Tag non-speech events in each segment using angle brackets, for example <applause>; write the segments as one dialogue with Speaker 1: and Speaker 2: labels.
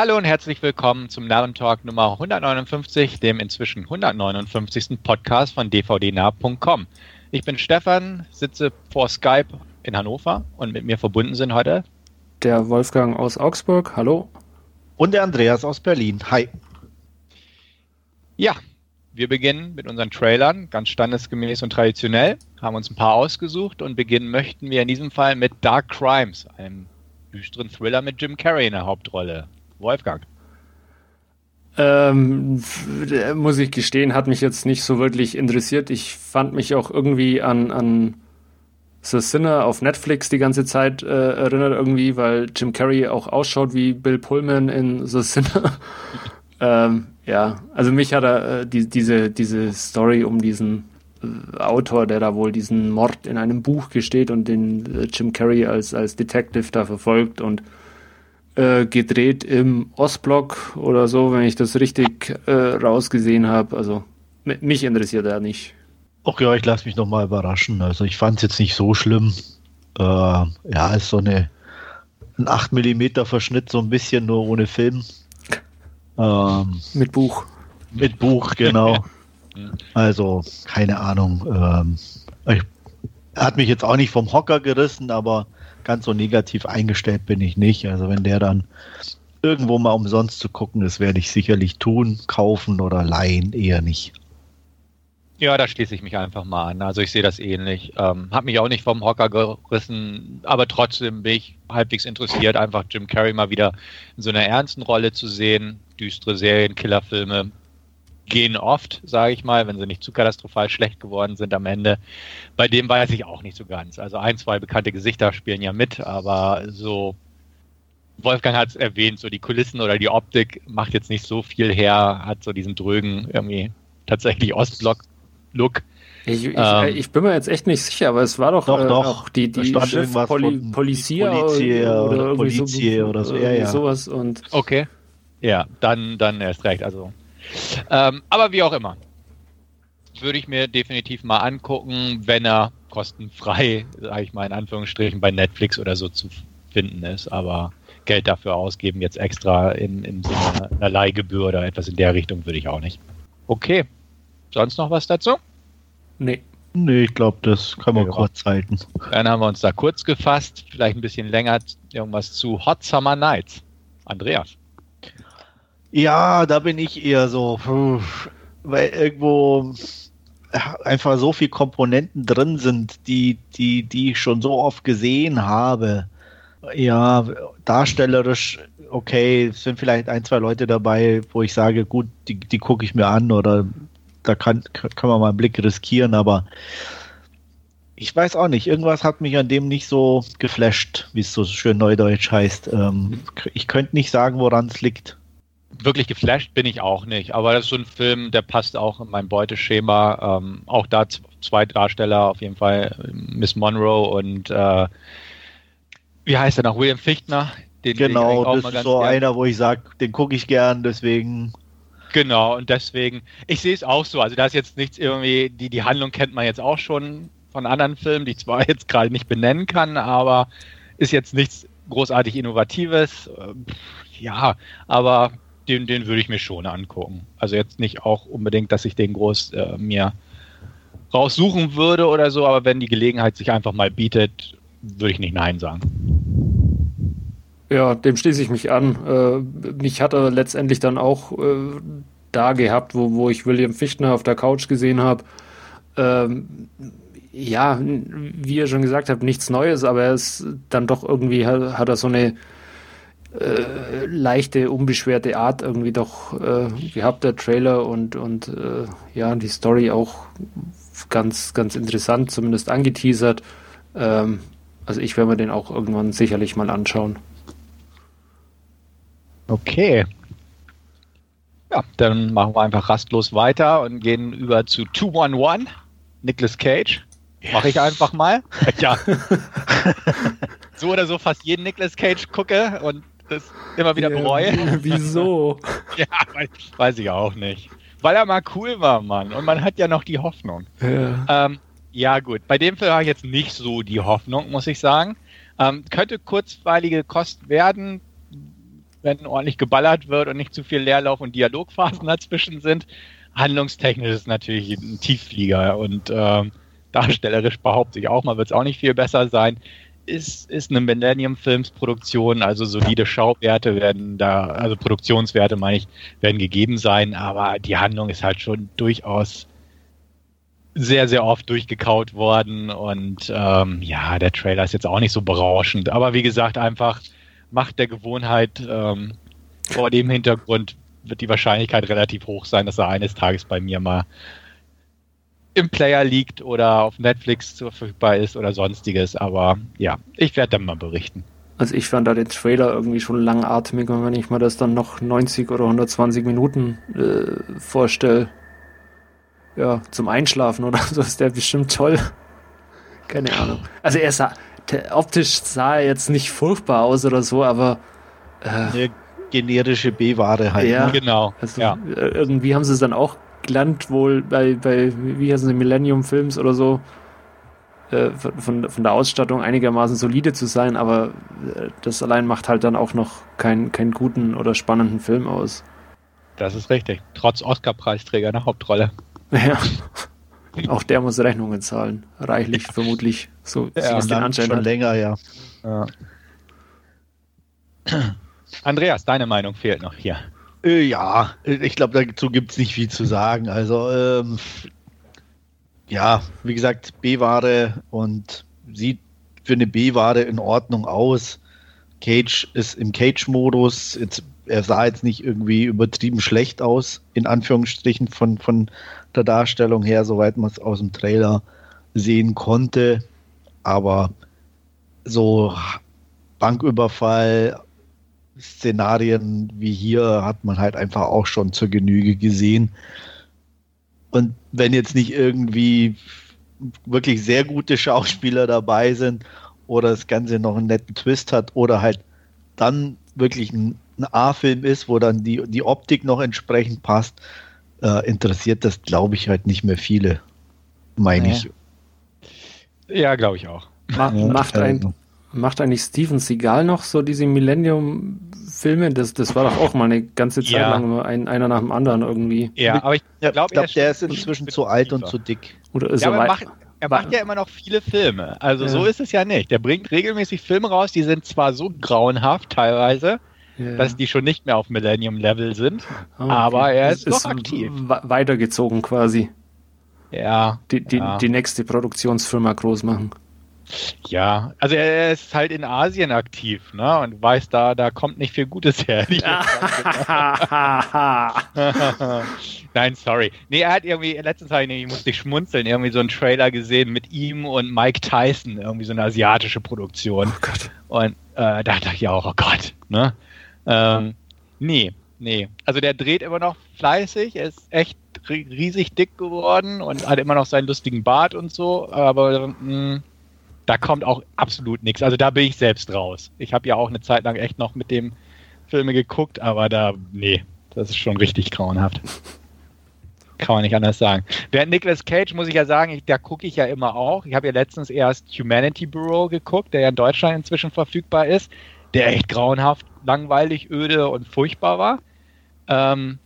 Speaker 1: Hallo und herzlich willkommen zum Narrentalk Nummer 159, dem inzwischen 159. Podcast von dvdnah.com. Ich bin Stefan, sitze vor Skype in Hannover und mit mir verbunden sind heute
Speaker 2: der Wolfgang aus Augsburg, hallo.
Speaker 3: Und der Andreas aus Berlin, hi.
Speaker 1: Ja, wir beginnen mit unseren Trailern, ganz standesgemäß und traditionell, haben uns ein paar ausgesucht und beginnen möchten wir in diesem Fall mit Dark Crimes, einem düsteren Thriller mit Jim Carrey in der Hauptrolle. Wolfgang.
Speaker 2: Ähm, muss ich gestehen, hat mich jetzt nicht so wirklich interessiert. Ich fand mich auch irgendwie an, an The Sinner auf Netflix die ganze Zeit äh, erinnert irgendwie, weil Jim Carrey auch ausschaut wie Bill Pullman in The Sinner. <laughs> ähm, ja, also mich hat er äh, die, diese, diese Story um diesen äh, Autor, der da wohl diesen Mord in einem Buch gesteht und den äh, Jim Carrey als, als Detective da verfolgt und äh, gedreht im Ostblock oder so, wenn ich das richtig äh, rausgesehen habe. Also mich interessiert er nicht.
Speaker 3: Ach ja, ich lasse mich nochmal überraschen. Also ich fand es jetzt nicht so schlimm. Äh, ja, ist so eine ein 8 mm Verschnitt, so ein bisschen nur ohne Film.
Speaker 2: Ähm, mit Buch.
Speaker 3: Mit Buch, genau. <laughs> also, keine Ahnung. Ähm, ich, hat mich jetzt auch nicht vom Hocker gerissen, aber ganz so negativ eingestellt bin ich nicht. Also wenn der dann irgendwo mal umsonst zu gucken ist, werde ich sicherlich tun, kaufen oder leihen, eher nicht.
Speaker 1: Ja, da schließe ich mich einfach mal an. Also ich sehe das ähnlich. Ähm, hab mich auch nicht vom Hocker gerissen, aber trotzdem bin ich halbwegs interessiert, einfach Jim Carrey mal wieder in so einer ernsten Rolle zu sehen. Düstere Serien, Killerfilme gehen oft, sage ich mal, wenn sie nicht zu katastrophal schlecht geworden sind am Ende. Bei dem weiß ich auch nicht so ganz. Also ein, zwei bekannte Gesichter spielen ja mit, aber so Wolfgang hat es erwähnt, so die Kulissen oder die Optik macht jetzt nicht so viel her, hat so diesen drögen, irgendwie tatsächlich Ostblock-Look.
Speaker 2: Ich, ich, ähm, ich, bin mir jetzt echt nicht sicher, aber es war doch,
Speaker 3: doch,
Speaker 2: äh,
Speaker 3: doch.
Speaker 2: die, die Chef Poli Policia
Speaker 3: Polizie
Speaker 2: oder,
Speaker 3: oder, Polizie so, oder so, ja, ja.
Speaker 2: sowas und
Speaker 1: okay. Ja, dann, dann erst recht. Also ähm, aber wie auch immer. Würde ich mir definitiv mal angucken, wenn er kostenfrei, sage ich mal in Anführungsstrichen, bei Netflix oder so zu finden ist. Aber Geld dafür ausgeben, jetzt extra in, in so einer, einer Leihgebühr oder etwas in der Richtung, würde ich auch nicht. Okay. Sonst noch was dazu?
Speaker 3: Nee. Nee, ich glaube, das kann man ja. kurz halten.
Speaker 1: Dann haben wir uns da kurz gefasst, vielleicht ein bisschen länger irgendwas zu Hot Summer Nights. Andreas.
Speaker 3: Ja, da bin ich eher so, weil irgendwo einfach so viele Komponenten drin sind, die, die, die ich schon so oft gesehen habe. Ja, darstellerisch, okay, es sind vielleicht ein, zwei Leute dabei, wo ich sage, gut, die, die gucke ich mir an oder da kann, kann man mal einen Blick riskieren, aber ich weiß auch nicht, irgendwas hat mich an dem nicht so geflasht, wie es so schön neudeutsch heißt. Ähm, ich könnte nicht sagen, woran es liegt
Speaker 1: wirklich geflasht bin ich auch nicht, aber das ist so ein Film, der passt auch in mein Beuteschema. Ähm, auch da zwei Darsteller, auf jeden Fall Miss Monroe und äh, wie heißt er noch? William Fichtner.
Speaker 3: Den, genau, den das ist so gern. einer, wo ich sage, den gucke ich gern, deswegen.
Speaker 1: Genau, und deswegen, ich sehe es auch so. Also da ist jetzt nichts irgendwie, die, die Handlung kennt man jetzt auch schon von anderen Filmen, die ich zwar <laughs> jetzt gerade nicht benennen kann, aber ist jetzt nichts großartig Innovatives. Ja, aber den, den würde ich mir schon angucken. Also jetzt nicht auch unbedingt, dass ich den groß äh, mir raussuchen würde oder so, aber wenn die Gelegenheit sich einfach mal bietet, würde ich nicht Nein sagen.
Speaker 2: Ja, dem schließe ich mich an. Äh, mich hat er letztendlich dann auch äh, da gehabt, wo, wo ich William Fichtner auf der Couch gesehen habe. Ähm, ja, wie ihr schon gesagt habt, nichts Neues, aber er ist dann doch irgendwie, hat, hat er so eine äh, leichte, unbeschwerte Art irgendwie doch äh, gehabt, der Trailer und, und äh, ja, die Story auch ganz, ganz interessant, zumindest angeteasert. Ähm, also ich werde mir den auch irgendwann sicherlich mal anschauen.
Speaker 1: Okay. Ja, dann machen wir einfach rastlos weiter und gehen über zu 211, Nicolas Cage. Yes. Mache ich einfach mal. <laughs> Ja. <laughs> so oder so fast jeden Nicolas Cage gucke und das immer wieder bereue.
Speaker 2: Wieso? <laughs>
Speaker 1: ja, weiß ich auch nicht. Weil er mal cool war, Mann. Und man hat ja noch die Hoffnung. Ja, ähm, ja gut. Bei dem Film habe ich jetzt nicht so die Hoffnung, muss ich sagen. Ähm, könnte kurzweilige Kost werden. wenn ordentlich geballert wird und nicht zu viel Leerlauf und Dialogphasen dazwischen sind. Handlungstechnisch ist es natürlich ein Tiefflieger und ähm, darstellerisch behaupte ich auch mal, wird es auch nicht viel besser sein. Ist, ist eine Millennium Films Produktion, also solide Schauwerte werden da, also Produktionswerte meine ich, werden gegeben sein, aber die Handlung ist halt schon durchaus sehr, sehr oft durchgekaut worden und ähm, ja, der Trailer ist jetzt auch nicht so berauschend, aber wie gesagt, einfach Macht der Gewohnheit ähm, vor dem Hintergrund wird die Wahrscheinlichkeit relativ hoch sein, dass er eines Tages bei mir mal im Player liegt oder auf Netflix verfügbar ist oder sonstiges. Aber ja, ich werde dann mal berichten.
Speaker 2: Also ich fand da den Trailer irgendwie schon langatmig und wenn ich mir das dann noch 90 oder 120 Minuten äh, vorstelle, ja, zum Einschlafen oder so, ist der bestimmt toll. Keine Ahnung. Also er sah, optisch sah er jetzt nicht furchtbar aus oder so, aber
Speaker 3: äh, generische B-Ware halt.
Speaker 2: Ja, ne? genau. Also ja. Äh, irgendwie haben sie es dann auch gelernt, wohl bei, bei wie heißen sie, Millennium Films oder so, äh, von, von der Ausstattung einigermaßen solide zu sein, aber äh, das allein macht halt dann auch noch keinen keinen guten oder spannenden Film aus.
Speaker 1: Das ist richtig. Trotz Oscar-Preisträger in der Hauptrolle. <laughs>
Speaker 2: Ja. Auch der muss Rechnungen zahlen. Reichlich, ja. vermutlich. So
Speaker 3: ja, ist den Anschein schon hat. länger, ja. ja. <clears throat>
Speaker 1: Andreas, deine Meinung fehlt noch hier.
Speaker 3: Äh, ja, ich glaube, dazu gibt es nicht viel zu sagen. Also, ähm, ja, wie gesagt, B-Ware und sieht für eine B-Ware in Ordnung aus. Cage ist im Cage-Modus. Er sah jetzt nicht irgendwie übertrieben schlecht aus, in Anführungsstrichen, von, von der Darstellung her, soweit man es aus dem Trailer sehen konnte. Aber so Banküberfall, Szenarien wie hier hat man halt einfach auch schon zur Genüge gesehen. Und wenn jetzt nicht irgendwie wirklich sehr gute Schauspieler dabei sind oder das Ganze noch einen netten Twist hat oder halt dann wirklich ein, ein A-Film ist, wo dann die, die Optik noch entsprechend passt, äh, interessiert das, glaube ich, halt nicht mehr viele, meine nee. ich.
Speaker 1: Ja, glaube ich auch.
Speaker 2: Ma ja, macht, ein, also. Macht eigentlich Steven Seagal noch so diese Millennium-Filme? Das, das war doch auch mal eine ganze Zeit ja. lang immer ein, einer nach dem anderen irgendwie.
Speaker 3: Ja, aber ich glaube, glaub, der ist inzwischen zu alt und zu dick.
Speaker 1: Oder ist ja, er, macht, er macht ja immer noch viele Filme. Also ja. so ist es ja nicht. Der bringt regelmäßig Filme raus, die sind zwar so grauenhaft teilweise, ja. dass die schon nicht mehr auf Millennium-Level sind. Oh, okay. Aber er ist, ist noch aktiv.
Speaker 2: Weitergezogen quasi.
Speaker 1: Ja.
Speaker 2: Die, die,
Speaker 1: ja.
Speaker 2: die nächste Produktionsfirma groß machen.
Speaker 1: Ja, also er ist halt in Asien aktiv, ne? Und weiß da, da kommt nicht viel Gutes her. <laughs> <laughs> Nein, sorry. Nee, er hat irgendwie, letztens habe ich, ich musste schmunzeln, irgendwie so einen Trailer gesehen mit ihm und Mike Tyson, irgendwie so eine asiatische Produktion. Oh Gott. Und äh, da dachte ich auch, oh Gott, ne? Ähm, nee, nee. Also der dreht immer noch fleißig, er ist echt riesig dick geworden und hat immer noch seinen lustigen Bart und so, aber mh, hm, da kommt auch absolut nichts. Also da bin ich selbst raus. Ich habe ja auch eine Zeit lang echt noch mit dem Filme geguckt, aber da, nee, das ist schon richtig grauenhaft. <laughs> Kann man nicht anders sagen. Während Nicolas Cage, muss ich ja sagen, ich, da gucke ich ja immer auch. Ich habe ja letztens erst Humanity Bureau geguckt, der ja in Deutschland inzwischen verfügbar ist, der echt grauenhaft langweilig, öde und furchtbar war. Ähm,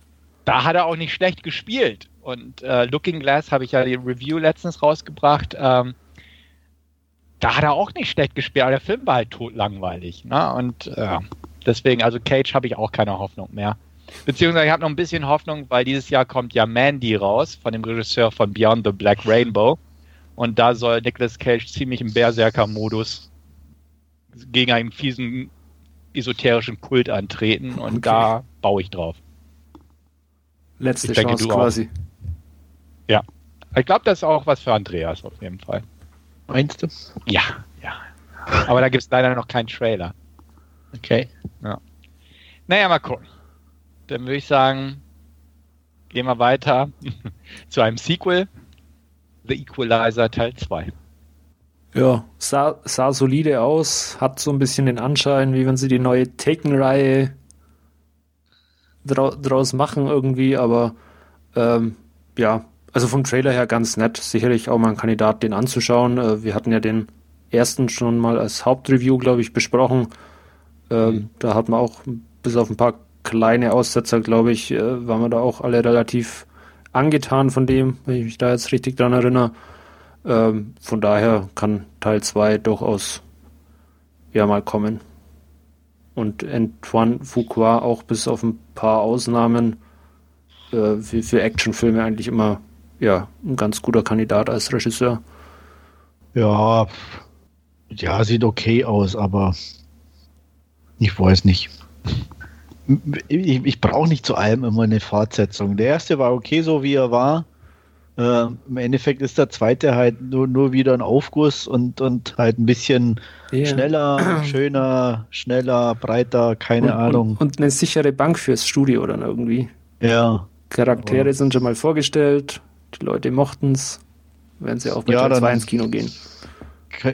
Speaker 1: da hat er auch nicht schlecht gespielt. Und äh, Looking Glass habe ich ja die Review letztens rausgebracht. Ähm, da hat er auch nicht schlecht gespielt, aber der Film war halt totlangweilig. Ne? Und äh, deswegen, also Cage habe ich auch keine Hoffnung mehr. Beziehungsweise ich habe noch ein bisschen Hoffnung, weil dieses Jahr kommt ja Mandy raus von dem Regisseur von Beyond the Black Rainbow. Und da soll Nicolas Cage ziemlich im Berserker-Modus gegen einen fiesen esoterischen Kult antreten und okay. da baue ich drauf.
Speaker 2: Letzte ich Chance denke, quasi.
Speaker 1: Ja. Ich glaube, das ist auch was für Andreas auf jeden Fall.
Speaker 3: Meinst du?
Speaker 1: Ja, ja. Aber da gibt es leider noch keinen Trailer.
Speaker 3: Okay.
Speaker 1: Ja. Naja, mal gucken. Dann würde ich sagen, gehen wir weiter <laughs> zu einem Sequel. The Equalizer Teil 2.
Speaker 2: Ja, sah, sah solide aus, hat so ein bisschen den Anschein, wie wenn sie die neue Taken-Reihe draus machen irgendwie, aber ähm, ja, also vom Trailer her ganz nett. Sicherlich auch mal ein Kandidat, den anzuschauen. Äh, wir hatten ja den ersten schon mal als Hauptreview, glaube ich, besprochen. Ähm, mhm. Da hat man auch bis auf ein paar kleine Aussetzer, glaube ich, äh, waren wir da auch alle relativ angetan von dem, wenn ich mich da jetzt richtig dran erinnere. Ähm, von daher kann Teil 2 durchaus ja mal kommen. Und Antoine Fuqua auch bis auf ein paar Ausnahmen äh, für, für Actionfilme eigentlich immer ja, ein ganz guter Kandidat als Regisseur.
Speaker 3: Ja, ja, sieht okay aus, aber ich weiß nicht. Ich, ich brauche nicht zu allem immer eine Fortsetzung. Der erste war okay, so wie er war. Äh, Im Endeffekt ist der zweite halt nur, nur wieder ein Aufguss und, und halt ein bisschen yeah. schneller, <clears throat> schöner, schneller, breiter, keine
Speaker 2: und,
Speaker 3: Ahnung.
Speaker 2: Und, und, eine sichere Bank fürs Studio dann irgendwie.
Speaker 3: Ja.
Speaker 2: Charaktere sind schon mal vorgestellt, die Leute mochten es, werden sie auch bei ja, Teil 2 ins Kino gehen.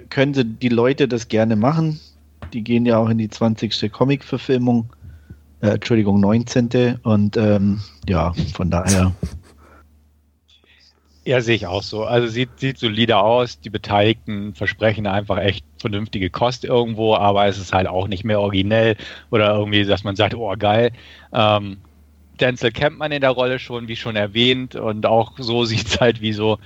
Speaker 3: Können sie die Leute das gerne machen? Die gehen ja auch in die 20. Comic-Verfilmung. Äh, Entschuldigung, 19. Und ähm, ja, von daher. <laughs>
Speaker 1: Ja, sehe ich auch so. Also sieht, sieht solide aus. Die Beteiligten versprechen einfach echt vernünftige Kost irgendwo, aber es ist halt auch nicht mehr originell oder irgendwie, dass man sagt, oh geil. Ähm, Denzel kennt man in der Rolle schon, wie schon erwähnt, und auch so <laughs> sieht es halt wie so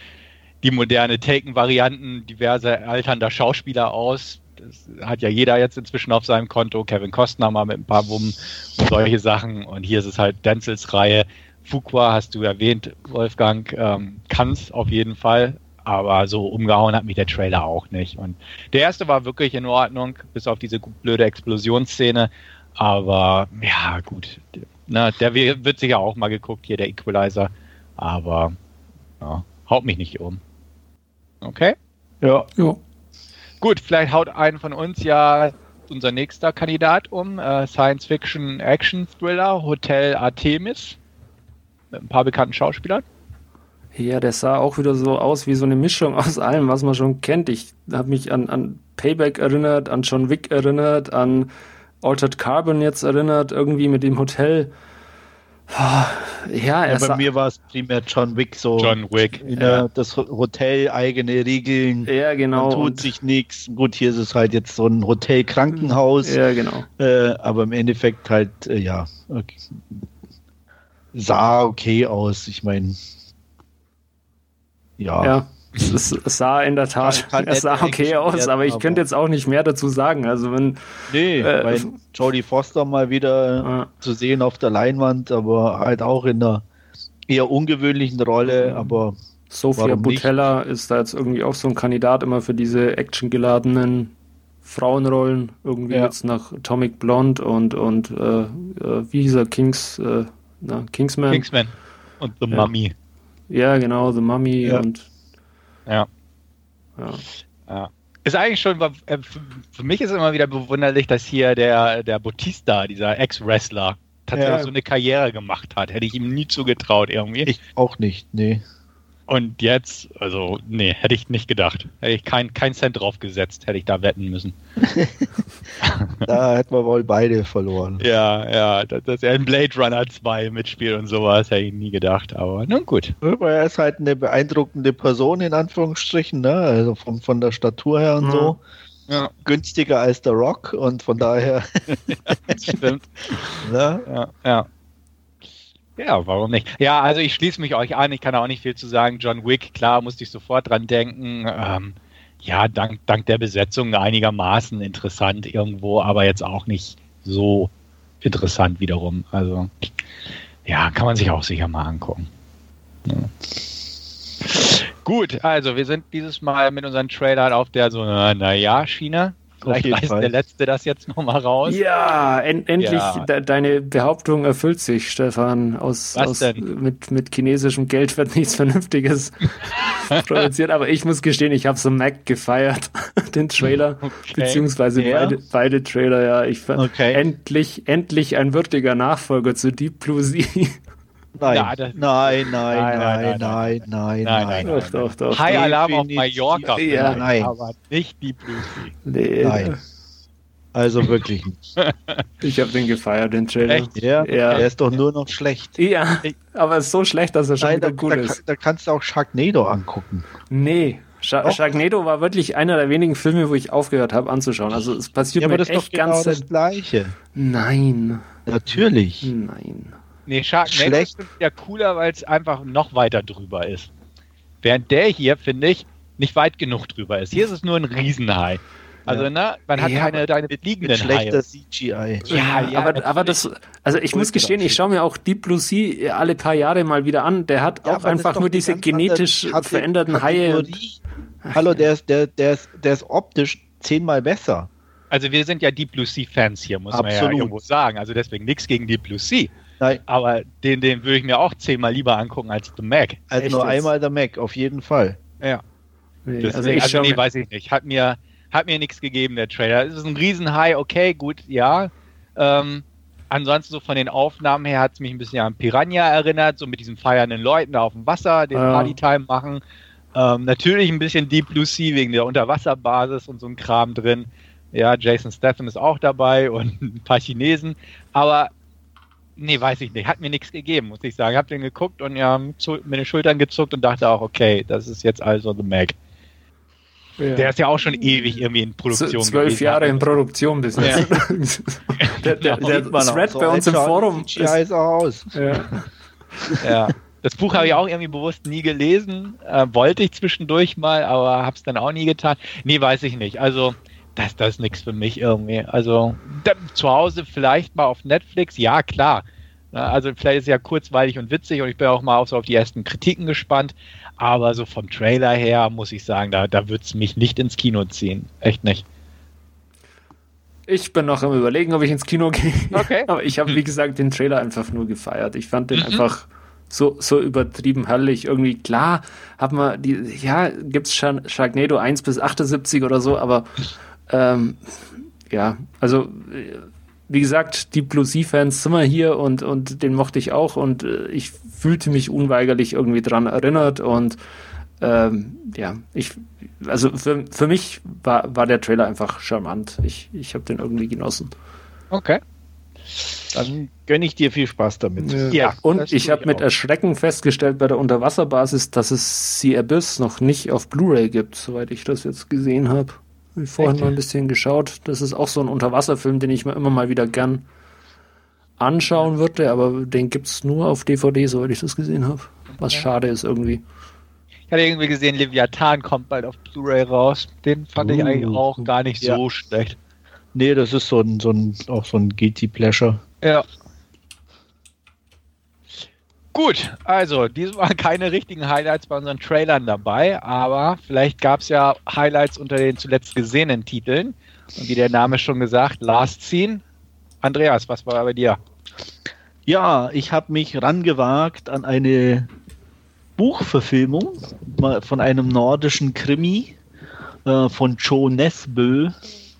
Speaker 1: die moderne Taken-Varianten diverser alternder Schauspieler aus. Das hat ja jeder jetzt inzwischen auf seinem Konto. Kevin Costner mal mit ein paar Wummen und solche Sachen. Und hier ist es halt Denzels Reihe. Fuqua hast du erwähnt, Wolfgang, ähm, kann es auf jeden Fall. Aber so umgehauen hat mich der Trailer auch nicht. Und der erste war wirklich in Ordnung, bis auf diese blöde Explosionsszene. Aber ja, gut, na, der wird sicher auch mal geguckt, hier der Equalizer. Aber ja, haut mich nicht um. Okay?
Speaker 3: Ja.
Speaker 1: ja. Gut, vielleicht haut einen von uns ja unser nächster Kandidat um. Äh, Science Fiction Action Thriller Hotel Artemis. Mit ein paar bekannten Schauspielern.
Speaker 2: Ja, der sah auch wieder so aus wie so eine Mischung aus allem, was man schon kennt. Ich habe mich an, an Payback erinnert, an John Wick erinnert, an Altered Carbon jetzt erinnert, irgendwie mit dem Hotel.
Speaker 3: Ja, ja bei mir war es primär John Wick so.
Speaker 1: John Wick.
Speaker 3: Ja. Das Hotel, eigene Regeln.
Speaker 2: Ja, genau.
Speaker 3: Man tut und sich nichts. Gut, hier ist es halt jetzt so ein Hotel-Krankenhaus.
Speaker 2: Ja, genau.
Speaker 3: Äh, aber im Endeffekt halt, äh, ja. Okay. Sah okay aus. Ich meine.
Speaker 2: Ja. ja. Es, es, sah in der Tat, kann, kann es sah okay aus, aber ich könnte jetzt auch nicht mehr dazu sagen. Also wenn
Speaker 3: nee, äh, Jodie Foster mal wieder äh, zu sehen auf der Leinwand, aber halt auch in einer eher ungewöhnlichen Rolle, mhm. aber
Speaker 2: Sophia Butella nicht? ist da jetzt irgendwie auch so ein Kandidat immer für diese actiongeladenen Frauenrollen, irgendwie ja. jetzt nach Atomic Blonde und und äh, äh wie hieß er Kings äh, na, Kingsman.
Speaker 1: Kingsman und The ja. Mummy.
Speaker 2: Ja, genau, The Mummy ja. und
Speaker 1: ja. ja. ja. Ist eigentlich schon, äh, für mich ist immer wieder bewunderlich, dass hier der, der Bautista, dieser Ex-Wrestler, tatsächlich ja. so eine Karriere gemacht hat. Hätte ich ihm nie zugetraut irgendwie.
Speaker 3: Ich auch nicht, nee.
Speaker 1: Und jetzt, also, nee, hätte ich nicht gedacht. Hätte ich keinen kein Cent drauf gesetzt, hätte ich da wetten müssen. <laughs>
Speaker 3: da hätten wir wohl beide verloren. <laughs>
Speaker 1: Ja, ja, dass er in Blade Runner 2 mitspielt und sowas, hätte ich nie gedacht, aber nun gut.
Speaker 3: Er ist halt eine beeindruckende Person, in Anführungsstrichen, ne? Also von, von der Statur her und mhm. so. Ja. Günstiger als der Rock und von daher. <laughs>
Speaker 1: ja, stimmt. <laughs> Ne? Ja, ja. Ja, warum nicht? Ja, also ich schließe mich euch an, ich kann auch nicht viel zu sagen. John Wick, klar, musste ich sofort dran denken. Ähm, ja, dank, dank der Besetzung einigermaßen interessant irgendwo, aber jetzt auch nicht so interessant wiederum. Also, ja, kann man sich auch sicher mal angucken. Ja. Gut, also wir sind dieses Mal mit unseren Trailern auf der so, naja, Schiene. Vielleicht reißt Fall. der Letzte das jetzt nochmal raus.
Speaker 2: Ja, en endlich, ja. De deine Behauptung erfüllt sich, Stefan. Aus, aus Mit, mit chinesischem Geld wird nichts Vernünftiges <laughs> produziert. Aber ich muss gestehen, ich habe so Mac gefeiert, <laughs> den Trailer. Okay. Beziehungsweise ja. beide, beide Trailer, ja. Ich fand okay. endlich, endlich ein würdiger Nachfolger zu Deep Blue Sea.
Speaker 3: Nein. Ja, nein, nein, nein, nein, nein, nein, nein,
Speaker 1: Doch, doch, doch. High Alarm auf Mallorca.
Speaker 3: Ja, nein.
Speaker 1: Aber nicht die Blue
Speaker 3: Nee. Nein. Also wirklich nicht. <laughs>
Speaker 2: Ich habe den gefeiert, den Trailer.
Speaker 3: Echt? Ja, ja. Er ist doch nur noch schlecht.
Speaker 2: Ja, aber ist so schlecht, dass er schon Nein, wieder da, gut
Speaker 3: da,
Speaker 2: ist.
Speaker 3: Da kannst du auch Sharknado angucken.
Speaker 2: Nee, Scha Sharknado war wirklich einer der wenigen Filme, wo ich aufgehört habe anzuschauen. Also es passiert
Speaker 3: Ja,
Speaker 2: mir
Speaker 3: aber das ist
Speaker 2: echt
Speaker 3: doch genau
Speaker 2: ganz
Speaker 3: das Gleiche.
Speaker 2: Nein.
Speaker 3: Natürlich.
Speaker 2: Nein.
Speaker 1: Nee, Sharknado
Speaker 3: Schlecht.
Speaker 1: ist ja cooler, weil es einfach noch weiter drüber ist. Während der hier, finde ich, nicht weit genug drüber ist. Hier ist es nur ein Riesenhai. Also,
Speaker 3: Ja.
Speaker 1: ne, man hat
Speaker 2: Ja,
Speaker 1: keine deine
Speaker 3: Mit
Speaker 1: liegenden
Speaker 3: schlechter
Speaker 1: Haie.
Speaker 3: CGI.
Speaker 1: Ja, ja,
Speaker 2: aber, aber das, also ich muss gestehen, ich schaue mir auch Deep Blue Sea alle paar Jahre mal wieder an. Der hat
Speaker 3: Ja,
Speaker 2: auch einfach nur diese
Speaker 3: andere
Speaker 2: genetisch
Speaker 3: Kate-
Speaker 2: veränderten Haie.
Speaker 3: Hallo, der ist, der, der, ist, der ist optisch zehnmal besser.
Speaker 1: Also wir sind ja Deep Blue Sea Fans hier, muss man ja
Speaker 3: Absolut.
Speaker 1: irgendwo sagen. Also deswegen nichts gegen Deep Blue Sea.
Speaker 3: Nein,
Speaker 1: Aber den, den würde ich mir auch zehnmal lieber angucken als The Mac.
Speaker 3: also
Speaker 2: Echt
Speaker 3: nur
Speaker 2: jetzt?
Speaker 3: einmal der Mac, auf jeden Fall.
Speaker 1: Ja.
Speaker 2: Nee,
Speaker 1: Deswegen,
Speaker 2: also ich
Speaker 1: also nee, weiß ich nicht. Hat mir, hat mir nichts gegeben, der Trailer. Es ist ein Riesenhai, okay, gut, ja. Ähm, ansonsten so von den Aufnahmen her hat es mich ein bisschen an Piranha erinnert, so mit diesen feiernden Leuten da auf dem Wasser, den
Speaker 2: Ja.
Speaker 1: Partytime machen. Ähm, natürlich ein bisschen Deep Blue Sea wegen der Unterwasserbasis und so ein Kram drin. Ja, Jason Statham ist auch dabei und <laughs> ein paar Chinesen. Aber nee, weiß ich nicht. Hat mir nichts gegeben, muss ich sagen. Ich habe den geguckt und ja, zu, mit den Schultern gezuckt und dachte auch, okay, das ist jetzt also The Mac.
Speaker 2: ja.
Speaker 1: Der ist ja auch schon ewig irgendwie in
Speaker 2: Z-
Speaker 1: Produktion.
Speaker 2: zwölf
Speaker 1: gewesen.
Speaker 2: Jahre in Produktion bis jetzt. <laughs> der der, der
Speaker 3: man auch.
Speaker 2: Thread
Speaker 3: So
Speaker 2: bei uns im Forum
Speaker 3: CGI
Speaker 2: ist,
Speaker 3: aus.
Speaker 2: ja. <laughs>
Speaker 1: Ja. Das Buch habe ich auch irgendwie bewusst nie gelesen. Äh, wollte ich zwischendurch mal, aber habe es dann auch nie getan. Nee, weiß ich nicht. Also, das, das ist nichts für mich irgendwie. Also, da, zu Hause vielleicht mal auf Netflix, ja, klar. Also, vielleicht ist es ja kurzweilig und witzig und ich bin auch mal auf, so auf die ersten Kritiken gespannt. Aber so vom Trailer her muss ich sagen, da, da wird es mich nicht ins Kino ziehen. Echt nicht.
Speaker 2: Ich bin noch am überlegen, ob ich ins Kino gehe.
Speaker 1: Okay. <laughs>
Speaker 2: Aber ich habe, wie gesagt, den Trailer einfach nur gefeiert. Ich fand den
Speaker 1: Mhm.
Speaker 2: einfach so, so übertrieben herrlich. Irgendwie, klar, hat man die, ja, gibt's Shark Sharknado 1 bis 78 oder so, aber ähm, ja, also äh, wie gesagt, die Blue Sea-Fans sind wir hier und, und den mochte ich auch und äh, ich fühlte mich unweigerlich irgendwie dran erinnert und ähm, ja, ich, also für, für mich war, war der Trailer einfach charmant. Ich, ich habe den irgendwie genossen.
Speaker 1: Okay.
Speaker 3: Dann gönne ich dir viel Spaß damit.
Speaker 1: Ja.
Speaker 2: Und
Speaker 3: das
Speaker 2: ich habe mit. Erschrecken festgestellt bei der Unterwasserbasis, dass es Sea Abyss noch nicht auf Blu-ray gibt, soweit ich das jetzt gesehen habe. Hab ich vorhin
Speaker 1: Echt?
Speaker 2: mal ein bisschen geschaut. Das ist auch so ein Unterwasserfilm, den ich mir immer mal wieder gern anschauen würde, aber den gibt's nur auf DVD, soweit ich das gesehen habe. Was
Speaker 1: Okay.
Speaker 2: schade ist irgendwie.
Speaker 1: Ich hatte irgendwie gesehen, Leviathan kommt bald auf Blu-ray raus. Den fand ich
Speaker 3: Uh,
Speaker 1: eigentlich auch gar nicht
Speaker 3: ja.
Speaker 1: so schlecht.
Speaker 3: Nee, das ist so ein, so ein, auch so ein Guilty Pleasure.
Speaker 1: Ja. Gut, also diesmal <laughs> keine richtigen Highlights bei unseren Trailern dabei, aber vielleicht gab es ja Highlights unter den zuletzt gesehenen Titeln. Und wie der Name schon gesagt, Last Scene. Andreas, was war bei dir?
Speaker 3: Ja, ich habe mich rangewagt an eine Buchverfilmung von einem nordischen Krimi äh, von Joe Nesbø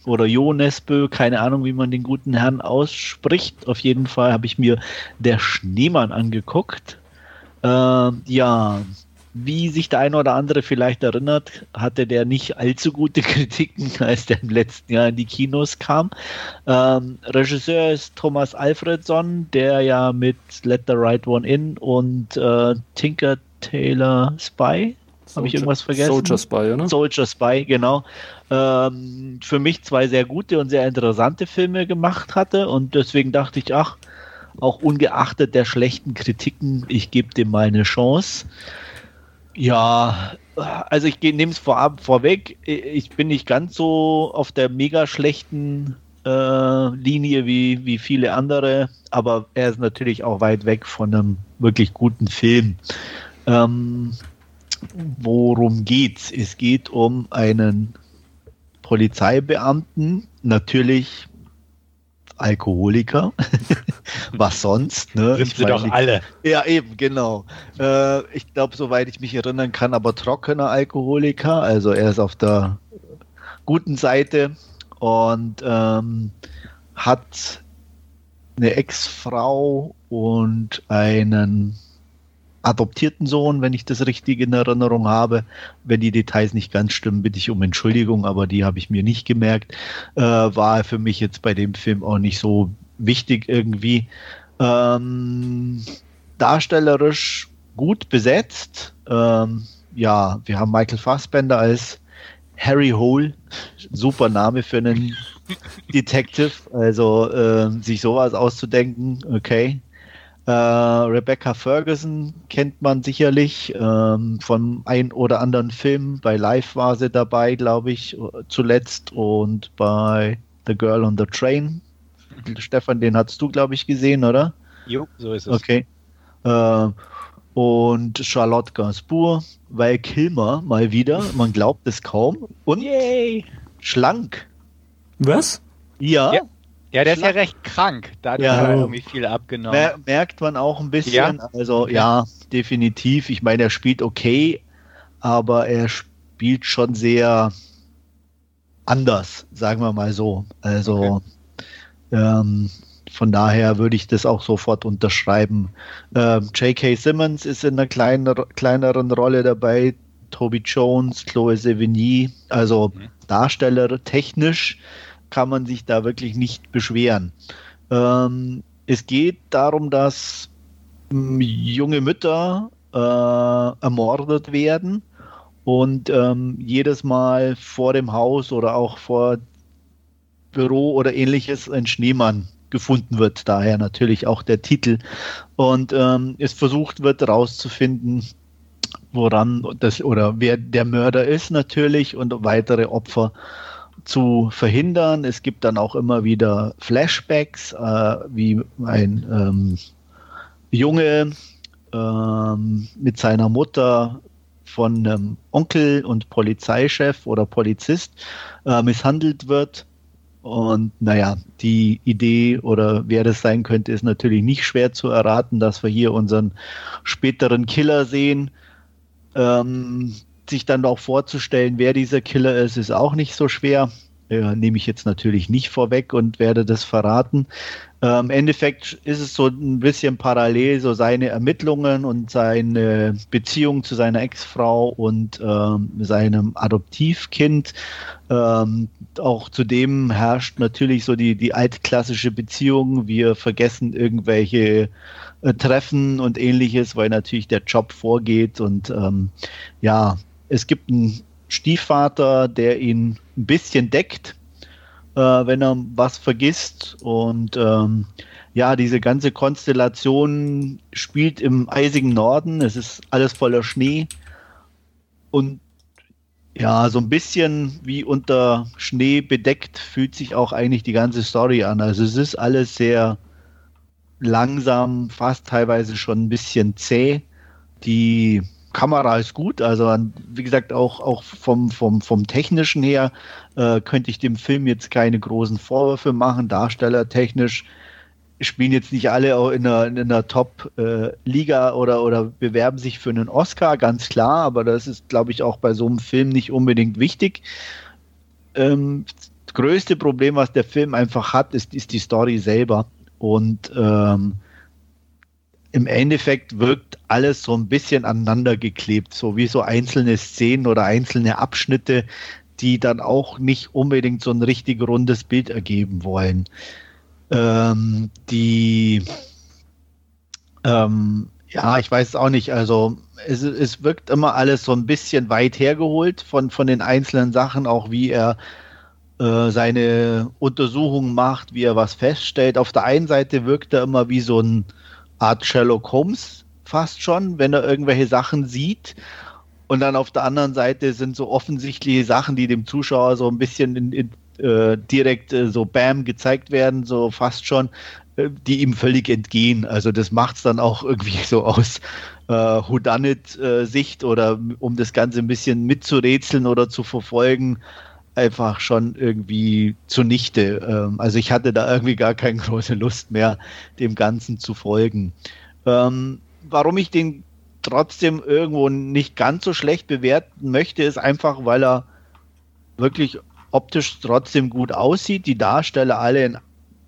Speaker 3: oder Jo Nesbø, keine Ahnung, wie man den guten Herrn ausspricht. Auf jeden Fall habe ich mir Der Schneemann angeguckt. Äh, ja, wie sich der eine oder andere vielleicht erinnert, hatte der nicht allzu gute <laughs> Kritiken, als der im letzten Jahr in die Kinos kam. Ähm, Regisseur ist Thomas Alfredson, der ja mit Let the Right One In und äh, Tinker Taylor Spy, habe ich irgendwas vergessen?
Speaker 2: Soldier Spy, ne?
Speaker 3: Soldier Spy, genau. Ähm, für mich zwei sehr gute und sehr interessante Filme gemacht hatte und deswegen dachte ich, ach, auch ungeachtet der schlechten Kritiken, ich gebe dem mal eine Chance. Ja, also ich nehme es vorab vorweg. Ich bin nicht ganz so auf der mega schlechten äh, Linie wie, wie viele andere, aber er ist natürlich auch weit weg von einem wirklich guten Film. Ähm, worum geht's? Es geht um einen Polizeibeamten, natürlich Alkoholiker. <laughs> Was sonst? Ne?
Speaker 1: Sind
Speaker 3: Ich
Speaker 1: sie doch alle.
Speaker 3: ja, eben, genau. Äh, ich glaube, soweit ich mich erinnern kann, aber trockener Alkoholiker. Also er ist auf der guten Seite und ähm, hat eine Ex-Frau und einen adoptierten Sohn, wenn ich das richtig in Erinnerung habe. Wenn die Details nicht ganz stimmen, bitte ich um Entschuldigung, aber die habe ich mir nicht gemerkt. Äh, war für mich jetzt bei dem Film auch nicht so wichtig irgendwie. Ähm, darstellerisch gut besetzt. Ähm, ja, wir haben Michael Fassbender als Harry Hole, super Name für einen Detective, also äh, sich sowas auszudenken, okay. Äh, Rebecca Ferguson kennt man sicherlich ähm, von ein oder anderen Film. Bei Live war sie dabei, glaube ich, zuletzt und bei The Girl on the Train. <laughs> Stefan, den hast du, glaube ich, gesehen, oder?
Speaker 1: Jo, so ist
Speaker 3: es. Okay. Äh, und Charlotte Gainsbourg, Val Kilmer mal wieder, man glaubt es kaum. Und Yay. schlank.
Speaker 2: Was?
Speaker 1: Ja. ja. Ja, der ist ja recht krank. Da hat ja. er irgendwie viel abgenommen. Mer
Speaker 3: merkt man auch ein bisschen. Ja. Also okay. ja, definitiv. Ich meine, er spielt okay, aber er spielt schon sehr anders, sagen wir mal so. Also okay. ähm, von daher würde ich das auch sofort unterschreiben. Ähm, J.K. Simmons ist in einer kleiner, kleineren Rolle dabei. Toby Jones, Chloe Sevigny, also mhm. Darsteller technisch kann man sich da wirklich nicht beschweren. Ähm, es geht darum, dass ähm, junge Mütter äh, ermordet werden und ähm, jedes Mal vor dem Haus oder auch vor Büro oder ähnliches ein Schneemann gefunden wird, daher natürlich auch der Titel. Und ähm, es versucht wird herauszufinden, woran das oder wer der Mörder ist natürlich und weitere Opfer zu verhindern. Es gibt dann auch immer wieder Flashbacks, äh, wie ein ähm, Junge ähm, mit seiner Mutter von einem Onkel und Polizeichef oder Polizist äh, misshandelt wird und naja, die Idee oder wer das sein könnte, ist natürlich nicht schwer zu erraten, dass wir hier unseren späteren Killer sehen. Ähm, sich dann auch vorzustellen, wer dieser Killer ist, ist auch nicht so schwer. Äh, nehme ich jetzt natürlich nicht vorweg und werde das verraten. Äh, Im Endeffekt ist es so ein bisschen parallel, so seine Ermittlungen und seine Beziehung zu seiner Ex-Frau und ähm, seinem Adoptivkind. Ähm, auch zudem herrscht natürlich so die, die altklassische Beziehung. Wir vergessen irgendwelche äh, Treffen und ähnliches, weil natürlich der Job vorgeht und ähm, ja, es gibt einen Stiefvater, der ihn ein bisschen deckt, äh, wenn er was vergisst. Und ähm, ja, diese ganze Konstellation spielt im eisigen Norden. Es ist alles voller Schnee. Und ja, so ein bisschen wie unter Schnee bedeckt fühlt sich auch eigentlich die ganze Story an. Also es ist alles sehr langsam, fast teilweise schon ein bisschen zäh. Die Kamera ist gut, also wie gesagt, auch, auch vom, vom, vom technischen her äh, könnte ich dem Film jetzt keine großen Vorwürfe machen. Darstellertechnisch spielen jetzt nicht alle auch in einer, in einer Top-Liga äh, oder, oder bewerben sich für einen Oscar, ganz klar, aber das ist, glaube ich, auch bei so einem Film nicht unbedingt wichtig. Ähm, das größte Problem, was der Film einfach hat, ist, ist die Story selber. Und ähm, im Endeffekt wirkt alles so ein bisschen aneinander geklebt, so wie so einzelne Szenen oder einzelne Abschnitte, die dann auch nicht unbedingt so ein richtig rundes Bild ergeben wollen. Ähm, die, ähm, ja, ich weiß es auch nicht, also es, es wirkt immer alles so ein bisschen weit hergeholt von, von den einzelnen Sachen, auch wie er äh, seine Untersuchungen macht, wie er was feststellt. Auf der einen Seite wirkt er immer wie so ein Art Sherlock Holmes fast schon, wenn er irgendwelche Sachen sieht. Und dann auf der anderen Seite sind so offensichtliche Sachen, die dem Zuschauer so ein bisschen in, in, äh, direkt äh, so Bam gezeigt werden, so fast schon, äh, die ihm völlig entgehen. Also das macht es dann auch irgendwie so aus äh, Whodunit-Sicht oder um das Ganze ein bisschen mitzurätseln oder zu verfolgen, einfach schon irgendwie zunichte. Ähm, also ich hatte da irgendwie gar keine große Lust mehr, dem Ganzen zu folgen. Ähm, warum ich den trotzdem irgendwo nicht ganz so schlecht bewerten möchte, ist einfach, weil er wirklich optisch trotzdem gut aussieht, die Darsteller alle einen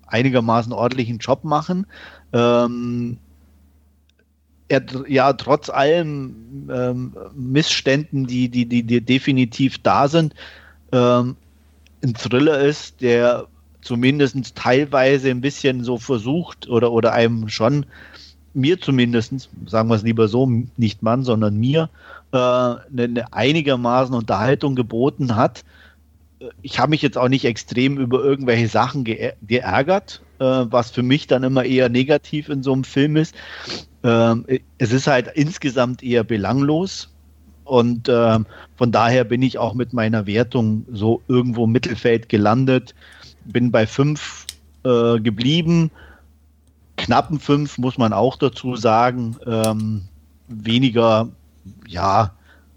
Speaker 3: einigermaßen ordentlichen Job machen. Ähm, er ja trotz allem ähm, Missständen, die, die, die, die definitiv da sind, ähm, ein Thriller ist, der zumindest teilweise ein bisschen so versucht oder, oder einem schon mir zumindest, sagen wir es lieber so, nicht Mann, sondern mir, äh, eine, eine einigermaßen Unterhaltung geboten hat. Ich habe mich jetzt auch nicht extrem über irgendwelche Sachen ge geärgert, äh, was für mich dann immer eher negativ in so einem Film ist. Ähm, es ist halt insgesamt eher belanglos. Und äh, von daher bin ich auch mit meiner Wertung so irgendwo im Mittelfeld gelandet. Bin bei fünf äh, geblieben. Knappen fünf muss man auch dazu sagen. Ähm, weniger, ja,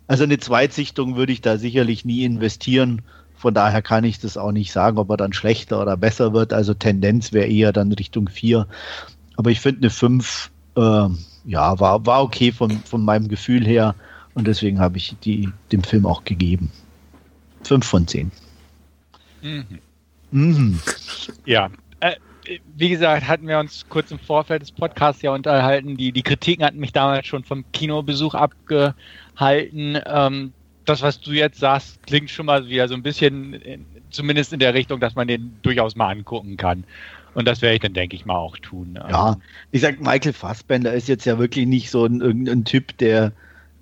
Speaker 3: also eine Zweitsichtung würde ich da sicherlich nie investieren. Von daher kann ich das auch nicht sagen, ob er dann schlechter oder besser wird. Also Tendenz wäre eher dann Richtung vier. Aber ich finde eine fünf, äh, ja, war, war okay von, von meinem Gefühl her. Und deswegen habe ich die, dem Film auch gegeben. Fünf von zehn.
Speaker 1: Mhm. Mhm. Ja. Äh, wie gesagt, hatten wir uns kurz im Vorfeld des Podcasts ja unterhalten. Die, die Kritiken hatten mich damals schon vom Kinobesuch abgehalten. Ähm, das, was du jetzt sagst, klingt schon mal wieder so ein bisschen, in, zumindest in der Richtung, dass man den durchaus mal angucken kann. Und das werde ich dann, denke ich mal, auch tun.
Speaker 3: Ja, ich sag, Michael Fassbender ist jetzt ja wirklich nicht so ein, irgendein Typ, der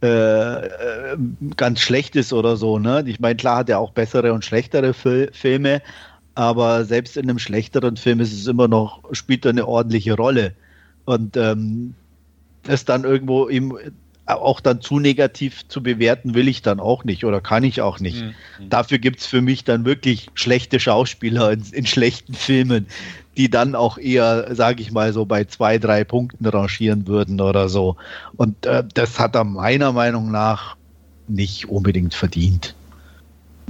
Speaker 3: äh, äh, ganz schlecht ist oder so. Ne? Ich meine, klar hat er auch bessere und schlechtere Fil Filme, aber selbst in einem schlechteren Film ist es immer noch, spielt er eine ordentliche Rolle. Und ähm, das dann irgendwo ihm auch dann zu negativ zu bewerten, will ich dann auch nicht oder kann ich auch nicht. Mhm. Dafür gibt es für mich dann wirklich schlechte Schauspieler in, in schlechten Filmen, die dann auch eher, sage ich mal, so bei zwei, drei Punkten rangieren würden oder so. Und äh, das hat er meiner Meinung nach nicht unbedingt verdient.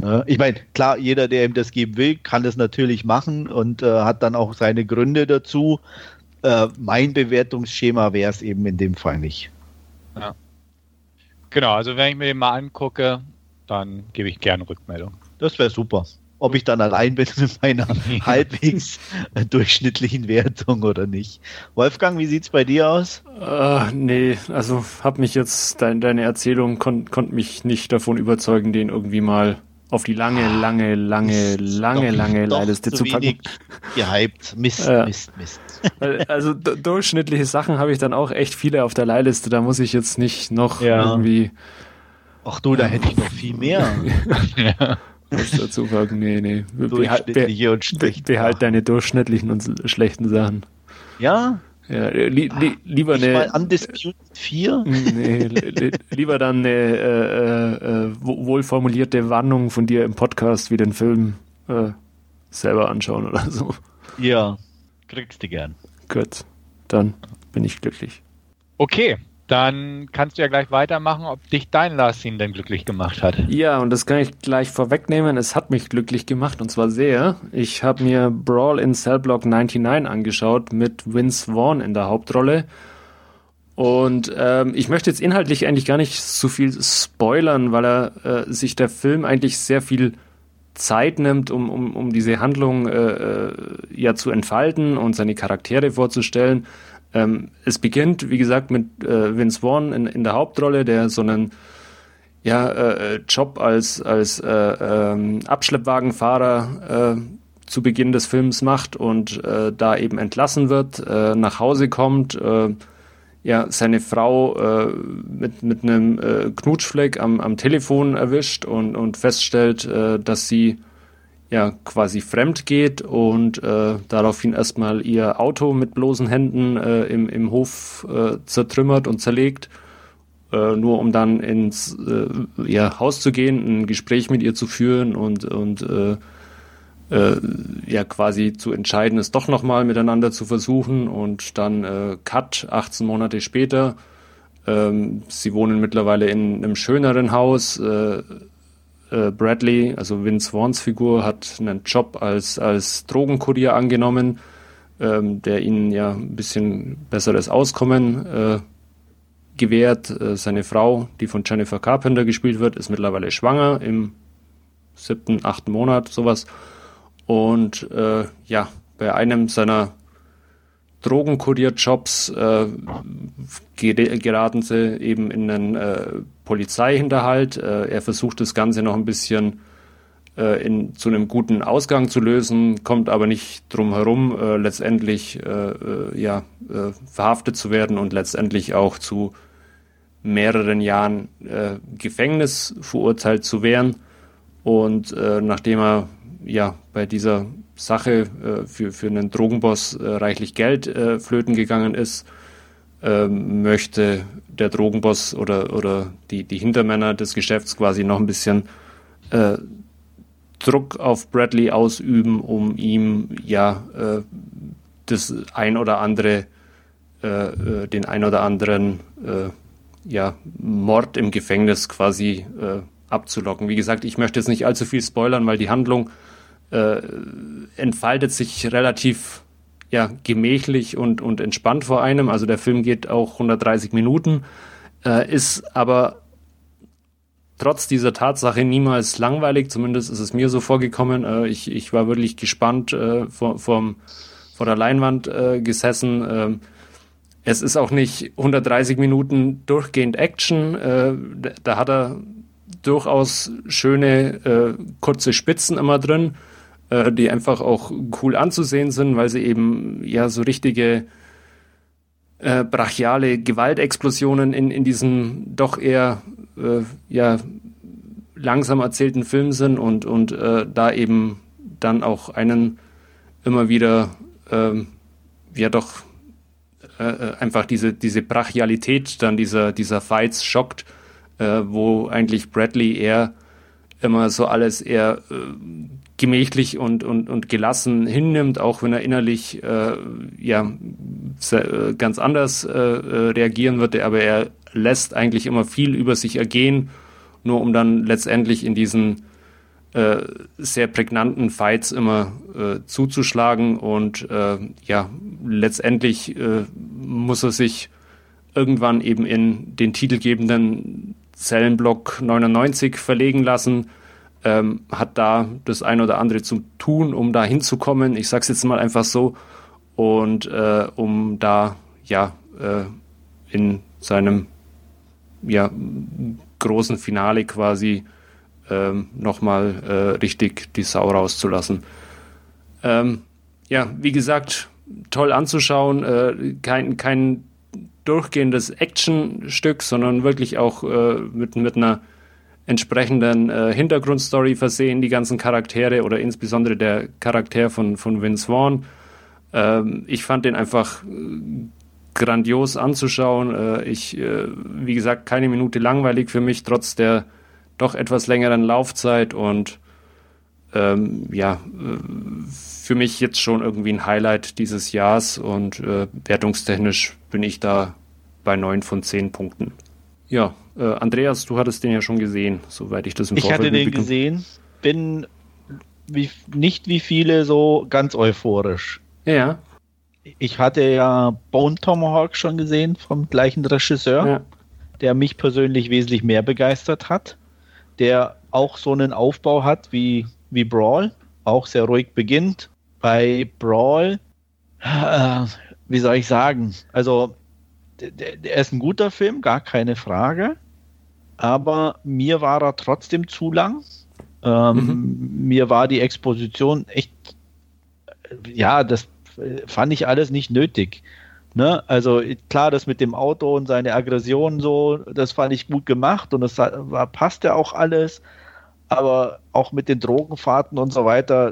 Speaker 3: Ne? Ich meine, klar, jeder, der ihm das geben will, kann das natürlich machen und äh, hat dann auch seine Gründe dazu. Äh, mein Bewertungsschema wäre es eben in dem Fall nicht.
Speaker 1: Ja. Genau, also wenn ich mir den mal angucke, dann gebe ich gerne Rückmeldung.
Speaker 3: Das wäre super ob ich dann allein bin mit meiner <laughs> halbwegs durchschnittlichen Wertung oder nicht. Wolfgang, wie sieht's bei dir aus?
Speaker 2: Uh, nee, also hab mich jetzt, dein, deine Erzählung kon, konnte mich nicht davon überzeugen, den irgendwie mal auf die lange, lange, lange, lange, lange Leihliste zu packen.
Speaker 3: Gehypt. Mist, äh, Mist, Mist.
Speaker 2: Also durchschnittliche Sachen habe ich dann auch echt viele auf der Leihliste. Da muss ich jetzt nicht noch ja. irgendwie.
Speaker 3: Ach du, da hätte ich noch viel mehr. <laughs>
Speaker 2: ja. Was dazu sagen, nee, nee. Durchschnittliche und schlechte. Behalt deine durchschnittlichen und schlechten Sachen.
Speaker 3: Ja?
Speaker 2: Ja, li li lieber ich eine. Mal
Speaker 3: Undisputed 4?
Speaker 2: Nee, li <laughs> lieber dann eine äh, äh, wohlformulierte Warnung von dir im Podcast wie den Film äh, selber anschauen oder so.
Speaker 3: Ja, kriegst du gern.
Speaker 2: Gut, dann bin ich glücklich.
Speaker 1: Okay, dann kannst du ja gleich weitermachen, ob dich dein Last Scene denn glücklich gemacht hat.
Speaker 2: Ja, und das kann ich gleich vorwegnehmen. Es hat mich glücklich gemacht und zwar sehr. Ich habe mir Brawl in Cellblock 99 angeschaut mit Vince Vaughn in der Hauptrolle. Und ähm, ich möchte jetzt inhaltlich eigentlich gar nicht so viel spoilern, weil er äh, sich der Film eigentlich sehr viel Zeit nimmt, um, um, um diese Handlung äh, äh ja zu entfalten und seine Charaktere vorzustellen. Ähm, es beginnt, wie gesagt, mit äh, Vince Vaughn in, in der Hauptrolle, der so einen ja, äh, Job als, als äh, ähm, Abschleppwagenfahrer äh, zu Beginn des Films macht und äh, da eben entlassen wird, äh, nach Hause kommt, äh, ja, seine Frau äh, mit, mit einem äh, Knutschfleck am, am Telefon erwischt und, und feststellt, äh, dass sie ja quasi fremd geht und äh, daraufhin erstmal ihr Auto mit bloßen Händen äh, im, im Hof äh, zertrümmert und zerlegt, äh, nur um dann ins äh, ja, Haus zu gehen, ein Gespräch mit ihr zu führen und, und äh, ja quasi zu entscheiden, es doch nochmal miteinander zu versuchen und dann Cut 18 Monate später. Ähm, sie wohnen mittlerweile in einem schöneren Haus, äh, Bradley, also Vince Vaughns Figur, hat einen Job als, als Drogenkurier angenommen, ähm, der ihnen ja ein bisschen besseres Auskommen äh, gewährt. Äh, seine Frau, die von Jennifer Carpenter gespielt wird, ist mittlerweile schwanger im siebten, achten Monat, sowas. Und äh, ja, bei einem seiner Drogenkurierjobs äh, geraten sie eben in einen äh, Polizeihinterhalt. Äh, er versucht das Ganze noch ein bisschen äh, in, zu einem guten Ausgang zu lösen, kommt aber nicht drum herum, äh, letztendlich äh, äh ja, äh, verhaftet zu werden und letztendlich auch zu mehreren Jahren Gefängnis verurteilt zu werden. Und nachdem er ja bei dieser Sache für, für einen Drogenboss reichlich Geld flöten gegangen ist, möchte der Drogenboss oder, oder die, die Hintermänner des Geschäfts quasi noch ein bisschen äh, Druck auf Bradley ausüben, um ihm ja äh, das ein oder andere, äh, äh, den ein oder anderen äh, ja, Mord im Gefängnis quasi äh, abzulocken. Wie gesagt, ich möchte jetzt nicht allzu viel spoilern, weil die Handlung entfaltet sich relativ ja, gemächlich und, und entspannt vor einem. Also der Film geht auch 130 Minuten, ist aber trotz dieser Tatsache niemals langweilig, zumindest ist es mir so vorgekommen. Äh, ich, ich war wirklich gespannt äh, vor, vor, vor der Leinwand äh, gesessen. Ähm, es ist auch nicht 130 Minuten durchgehend Action. Äh, da hat er durchaus schöne äh, kurze Spitzen immer drin, äh, die einfach auch cool anzusehen sind, weil sie eben ja so richtige äh, brachiale Gewaltexplosionen in, in diesem doch eher äh, ja, langsam erzählten Film sind und, und äh, da eben dann auch einen immer wieder ähm, ja doch äh, äh, einfach diese, diese Brachialität dann dieser, dieser Fights schockt, äh, wo eigentlich Bradley eher immer so alles eher äh, gemächlich und, und, und gelassen hinnimmt, auch wenn er innerlich äh, ja äh, ganz anders äh, äh, reagieren würde, aber er lässt eigentlich immer viel über sich ergehen, nur um dann letztendlich in diesen äh, sehr prägnanten Fights immer äh, zuzuschlagen. Und äh, ja, letztendlich äh, muss er sich irgendwann eben in den titelgebenden Zellenblock 99 verlegen lassen, ähm, hat da das ein oder andere zu tun, um da hinzukommen. Ich sag's jetzt mal einfach so. Und äh, um da ja äh, in seinem ja, großen Finale quasi ähm, nochmal äh, richtig die Sau rauszulassen. Ähm, ja, wie gesagt, toll anzuschauen, äh, kein, kein durchgehendes Actionstück, sondern wirklich auch äh, mit, mit einer entsprechenden äh, Hintergrundstory versehen, die ganzen Charaktere oder insbesondere der Charakter von, von Vince Vaughn. Ähm, ich fand den einfach äh, grandios anzuschauen. Äh, ich, äh, wie gesagt, keine Minute langweilig für mich, trotz der doch etwas längeren Laufzeit und ähm, ja, äh, für mich jetzt schon irgendwie ein Highlight dieses Jahres und äh, wertungstechnisch bin ich da bei neun von zehn Punkten. Ja, äh, Andreas, du hattest den ja schon gesehen, soweit ich das
Speaker 3: im ich Vorfeld Ich hatte den gesehen, bin wie, nicht wie viele so ganz euphorisch.
Speaker 2: Ja.
Speaker 3: Ich hatte ja Bone Tomahawk schon gesehen vom gleichen Regisseur, ja. der mich persönlich wesentlich mehr begeistert hat, der auch so einen Aufbau hat wie, wie Brawl, auch sehr ruhig beginnt. Bei Brawl, äh, wie soll ich sagen, also der, der ist ein guter Film, gar keine Frage. Aber mir war er trotzdem zu lang. Ähm, mhm. Mir war die Exposition echt, ja, das fand ich alles nicht nötig. Ne? Also klar, das mit dem Auto und seine Aggression so, das fand ich gut gemacht und das war, passt ja auch alles. Aber auch mit den Drogenfahrten und so weiter,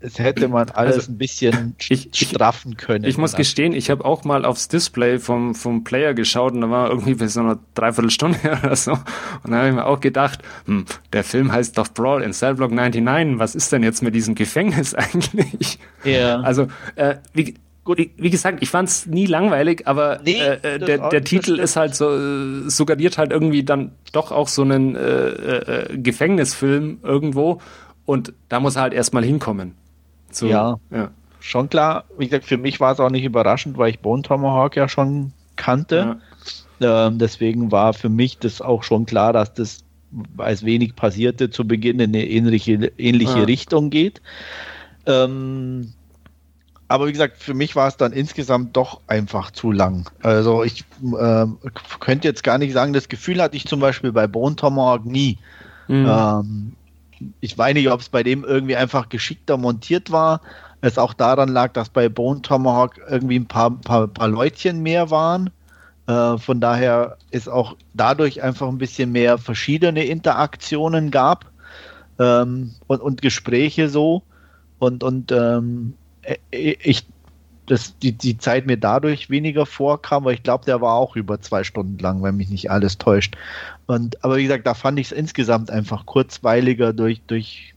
Speaker 3: es hätte man alles also, ein bisschen <laughs> ich, straffen können.
Speaker 2: Ich muss gestehen, ich habe auch mal aufs Display vom, vom Player geschaut und da war irgendwie bis so eine Dreiviertelstunde <laughs> oder so. Und da habe ich mir auch gedacht, hm, der Film heißt doch Brawl in Cellblock 99. Was ist denn jetzt mit diesem Gefängnis <laughs> eigentlich? Ja. Also, äh, wie, Gut. Wie, wie, gesagt, ich fand es nie langweilig, aber nee, äh, äh der, der Titel ist halt so, äh, suggeriert halt irgendwie dann doch auch so einen äh, äh, Gefängnisfilm irgendwo und da muss er halt erstmal hinkommen.
Speaker 3: So, ja, ja, schon klar. Wie gesagt, für mich war es auch nicht überraschend, weil ich Bone Tomahawk ja schon kannte. Ja. Ähm, deswegen war für mich das auch schon klar, dass das, als wenig passierte, zu Beginn in eine ähnliche, ähnliche ja. Richtung geht. Ähm, aber wie gesagt, für mich war es dann insgesamt doch einfach zu lang. Also ich äh, könnte jetzt gar nicht sagen, das Gefühl hatte ich zum Beispiel bei Bone Tomahawk nie. Mhm. Ähm, ich weiß nicht, ob es bei dem irgendwie einfach geschickter montiert war. Es auch daran lag, dass bei Bone Tomahawk irgendwie ein paar, paar, paar Leutchen mehr waren. Äh, von daher ist auch dadurch einfach ein bisschen mehr verschiedene Interaktionen gab ähm, und, und Gespräche so. Und, und ähm, äh, ich, dass die, die Zeit mir dadurch weniger vorkam, weil ich glaube, der war auch über zwei Stunden lang, wenn mich nicht alles täuscht. Und, aber wie gesagt, da fand ich es insgesamt einfach kurzweiliger durch, durch,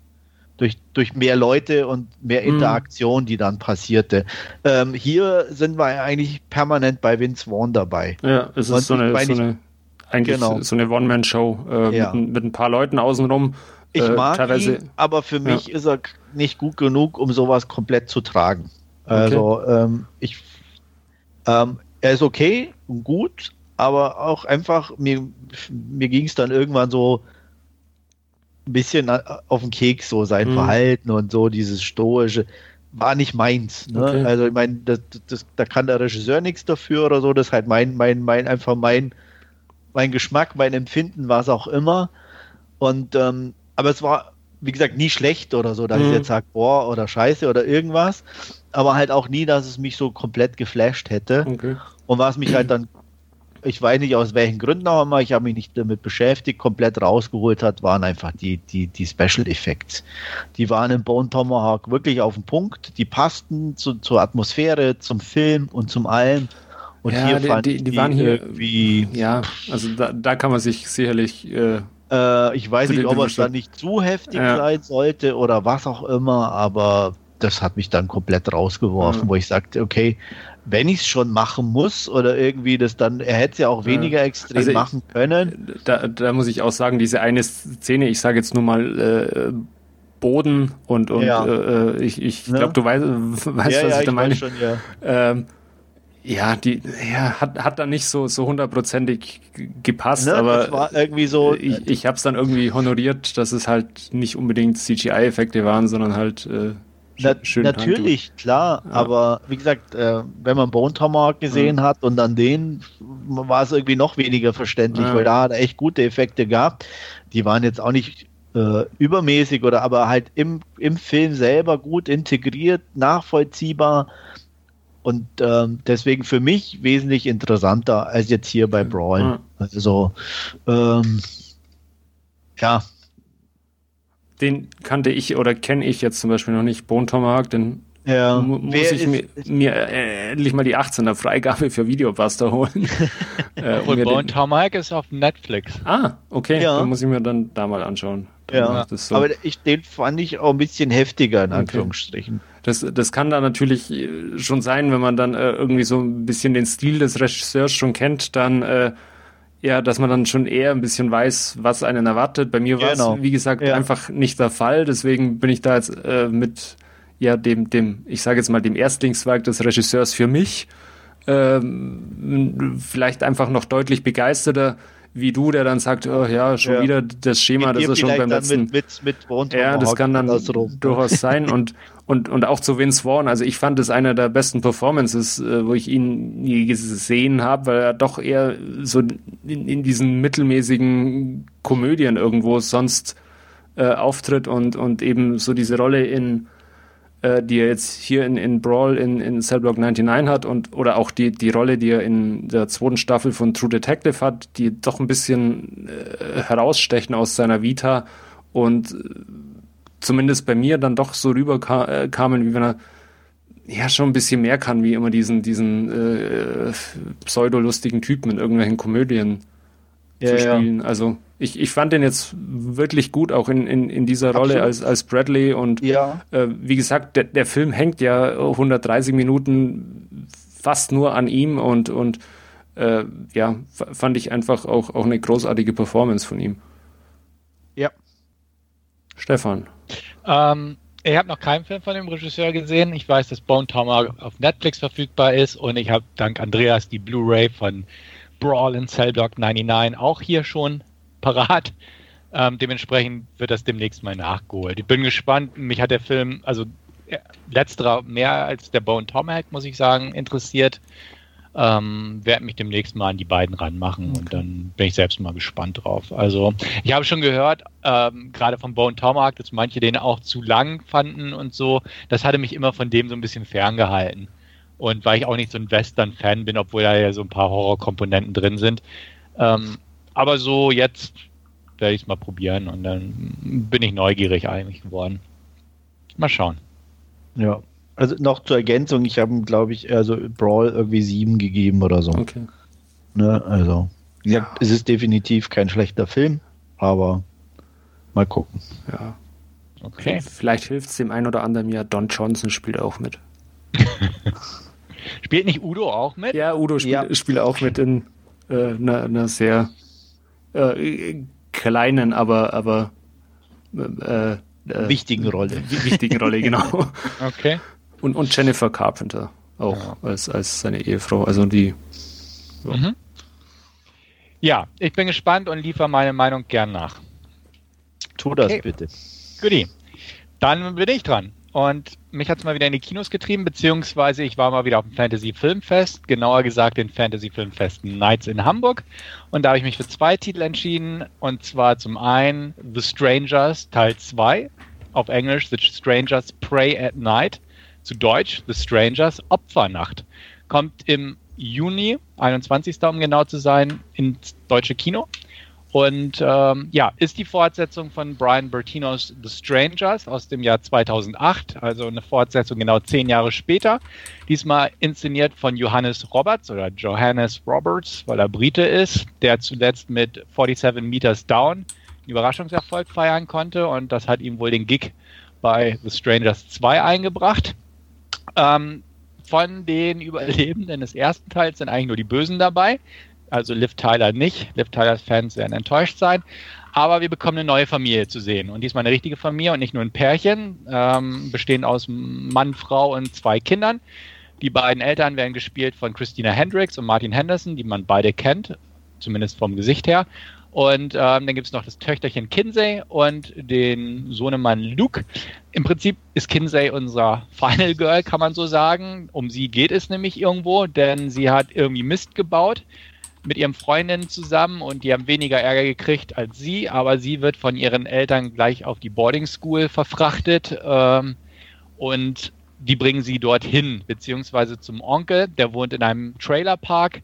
Speaker 3: durch, durch mehr Leute und mehr mhm. Interaktion, die dann passierte. Ähm, hier sind wir eigentlich permanent bei Vince Vaughn dabei.
Speaker 2: Ja, es ist so eine, so eine, eigentlich genau. so eine One-Man-Show äh, ja. mit, mit, ein paar Leuten außenrum.
Speaker 3: Ich äh, mag teilweise, ihn, aber für mich ja. ist er nicht gut genug, um sowas komplett zu tragen. Also okay. ähm, ich, ähm, er ist okay und gut, aber auch einfach, mir, mir ging es dann irgendwann so ein bisschen auf den Keks, so sein mhm. Verhalten und so, dieses stoische, war nicht meins. Ne? Okay. Also ich meine, das, das, da kann der Regisseur nichts dafür oder so, das ist halt mein, mein, mein, einfach mein, mein Geschmack, mein Empfinden, was auch immer. Und ähm, aber es war wie gesagt, nie schlecht oder so, dass mhm. ich jetzt sage, boah, oder scheiße oder irgendwas. Aber halt auch nie, dass es mich so komplett geflasht hätte. Okay. Und was mich halt dann, ich weiß nicht aus welchen Gründen auch immer, ich habe mich nicht damit beschäftigt, komplett rausgeholt hat, waren einfach die, die, die Special Effects. Die waren im Bone Tomahawk wirklich auf den Punkt, die passten zu, zur Atmosphäre, zum Film und zum allem.
Speaker 2: Und ja, hier die, fand die, die, die waren hier wie. Ja, also da, da kann man sich sicherlich. Äh
Speaker 3: äh, ich weiß nicht, ob es dann nicht zu heftig ja. sein sollte oder was auch immer, aber das hat mich dann komplett rausgeworfen, ja. wo ich sagte, okay, wenn ich es schon machen muss oder irgendwie das dann, er hätte es ja auch weniger extrem also machen können.
Speaker 2: Da, da, muss ich auch sagen, diese eine Szene, ich sage jetzt nur mal äh, Boden und, und ja. äh, ich, ich glaube, ne? du <laughs> weißt, weißt was ich da meine. Schon, ähm, ja, die ja, hat, hat dann nicht so so hundertprozentig gepasst, ne, aber
Speaker 3: irgendwie so.
Speaker 2: Ich, ich habe es dann irgendwie honoriert, dass es halt nicht unbedingt CGI-Effekte waren, sondern halt äh,
Speaker 3: Na, Natürlich, Handtuch. klar, ja. aber wie gesagt, äh, wenn man Bone Tomahawk gesehen ja. hat und dann den, war es irgendwie noch weniger verständlich, ja. weil da hat er echt gute Effekte gehabt. Die waren jetzt auch nicht äh, übermäßig oder aber halt im, im Film selber gut integriert, nachvollziehbar und ähm, deswegen für mich wesentlich interessanter als jetzt hier bei Brawl. Mhm. Also, ähm, ja.
Speaker 2: Den kannte ich oder kenne ich jetzt zum Beispiel noch nicht, Bone Tomahawk, den ja. muss Wer ich mir, mir äh, endlich mal die 18er Freigabe für Videobuster holen. <laughs>
Speaker 1: äh, Und Bone Tomahawk ist auf Netflix.
Speaker 2: Ah, okay, ja. dann muss ich mir dann da mal anschauen.
Speaker 3: Ja, so. aber ich, den fand ich auch ein bisschen heftiger, in Anführungsstrichen. Okay.
Speaker 2: Das, das kann da natürlich äh, schon sein, wenn man dann äh, irgendwie so ein bisschen den Stil des Regisseurs schon kennt, dann äh, ja, dass man dann schon eher ein bisschen weiß, was einen erwartet. Bei mir war es, genau. wie gesagt, ja. einfach nicht der Fall. Deswegen bin ich da jetzt äh, mit ja dem, dem, ich sage jetzt mal, dem Erstlingswerk des Regisseurs für mich ähm, vielleicht einfach noch deutlich begeisterter wie du, der dann sagt, oh ja, schon ja. wieder das Schema, das ist schon beim letzten. Mit, mit, mit ja, das kann dann durchaus sein und, und, und auch zu Vince Vaughn. Also ich fand es einer der besten Performances, äh, wo ich ihn nie gesehen habe, weil er doch eher so in, in diesen mittelmäßigen Komödien irgendwo sonst äh, auftritt und, und eben so diese Rolle in äh, die er jetzt hier in, in Brawl in, in Cellblock 99 hat und oder auch die, die Rolle, die er in der zweiten Staffel von True Detective hat, die doch ein bisschen äh, herausstechen aus seiner Vita und äh, zumindest bei mir dann doch so rüberkamen, äh, wie wenn er ja schon ein bisschen mehr kann, wie immer diesen, diesen äh, pseudolustigen Typen in irgendwelchen Komödien ja, zu spielen. Ja. Also ich, ich fand den jetzt wirklich gut, auch in, in, in dieser Rolle als, als Bradley. Und ja. äh, wie gesagt, der, der Film hängt ja 130 Minuten fast nur an ihm und, und äh, ja, fand ich einfach auch, auch eine großartige Performance von ihm.
Speaker 3: Ja.
Speaker 2: Stefan.
Speaker 1: Ähm, ich habe noch keinen Film von dem Regisseur gesehen. Ich weiß, dass Bone Tomahawk auf Netflix verfügbar ist und ich habe dank Andreas die Blu-ray von Brawl in Cellblock 99 auch hier schon parat. Ähm, dementsprechend wird das demnächst mal nachgeholt. Ich bin gespannt. Mich hat der Film, also äh, letzterer mehr als der Bone Tomahawk, muss ich sagen, interessiert. Ähm, werde mich demnächst mal an die beiden ranmachen okay. und dann bin ich selbst mal gespannt drauf. Also ich habe schon gehört, ähm, gerade von Bone Tomahawk, dass manche den auch zu lang fanden und so. Das hatte mich immer von dem so ein bisschen ferngehalten. Und weil ich auch nicht so ein Western-Fan bin, obwohl da ja so ein paar Horrorkomponenten drin sind. Ähm, aber so jetzt werde ich es mal probieren und dann bin ich neugierig eigentlich geworden. Mal schauen.
Speaker 3: Ja, also noch zur Ergänzung, ich habe, glaube ich, also Brawl irgendwie sieben gegeben oder so. Okay. Ne, also, ja, es ist definitiv kein schlechter Film, aber mal gucken.
Speaker 2: Ja. Okay. Vielleicht hilft es dem einen oder anderen ja, Don Johnson spielt auch mit. <laughs>
Speaker 1: spielt nicht Udo auch mit?
Speaker 2: Ja, Udo spielt, ja. spielt auch mit in äh, einer sehr äh, kleinen, aber, aber
Speaker 3: äh, äh wichtigen Rolle.
Speaker 2: Wichtigen Rolle, genau. <laughs>
Speaker 1: Okay.
Speaker 2: Und, und Jennifer Carpenter auch ja. als, als seine Ehefrau. Also die.
Speaker 1: So. Mhm. Ja, ich bin gespannt und liefere meine Meinung gern nach.
Speaker 3: Tu das okay. bitte.
Speaker 1: Goodie. Dann bin ich dran. Und mich hat es mal wieder in die Kinos getrieben, beziehungsweise ich war mal wieder auf dem Fantasy Filmfest, genauer gesagt den Fantasy Filmfest Nights in Hamburg. Und da habe ich mich für zwei Titel entschieden. Und zwar zum einen The Strangers Teil 2, auf Englisch The Strangers Pray at Night, zu Deutsch The Strangers Opfernacht. Kommt im Juni, 21. um genau zu sein, ins deutsche Kino. Und ähm, ja, ist die Fortsetzung von Brian Bertinos The Strangers aus dem Jahr 2008, also eine Fortsetzung genau zehn Jahre später. Diesmal inszeniert von Johannes Roberts oder Johannes Roberts, weil er Brite ist, der zuletzt mit 47 Meters Down einen Überraschungserfolg feiern konnte und das hat ihm wohl den Gig bei The Strangers 2 eingebracht. Ähm, von den Überlebenden des ersten Teils sind eigentlich nur die Bösen dabei also Liv Tyler nicht. Liv Tylers Fans werden enttäuscht sein. Aber wir bekommen eine neue Familie zu sehen. Und diesmal eine richtige Familie und nicht nur ein Pärchen, ähm, bestehend aus Mann, Frau und zwei Kindern. Die beiden Eltern werden gespielt von Christina Hendricks und Martin Henderson, die man beide kennt, zumindest vom Gesicht her. Und ähm, dann gibt es noch das Töchterchen Kinsey und den Sohnemann Luke. Im Prinzip ist Kinsey unser Final Girl, kann man so sagen. Um sie geht es nämlich irgendwo, denn sie hat irgendwie Mist gebaut mit ihren Freundinnen zusammen und die haben weniger Ärger gekriegt als sie, aber sie wird von ihren Eltern gleich auf die Boarding School verfrachtet ähm, und die bringen sie dorthin, beziehungsweise zum Onkel, der wohnt in einem Trailerpark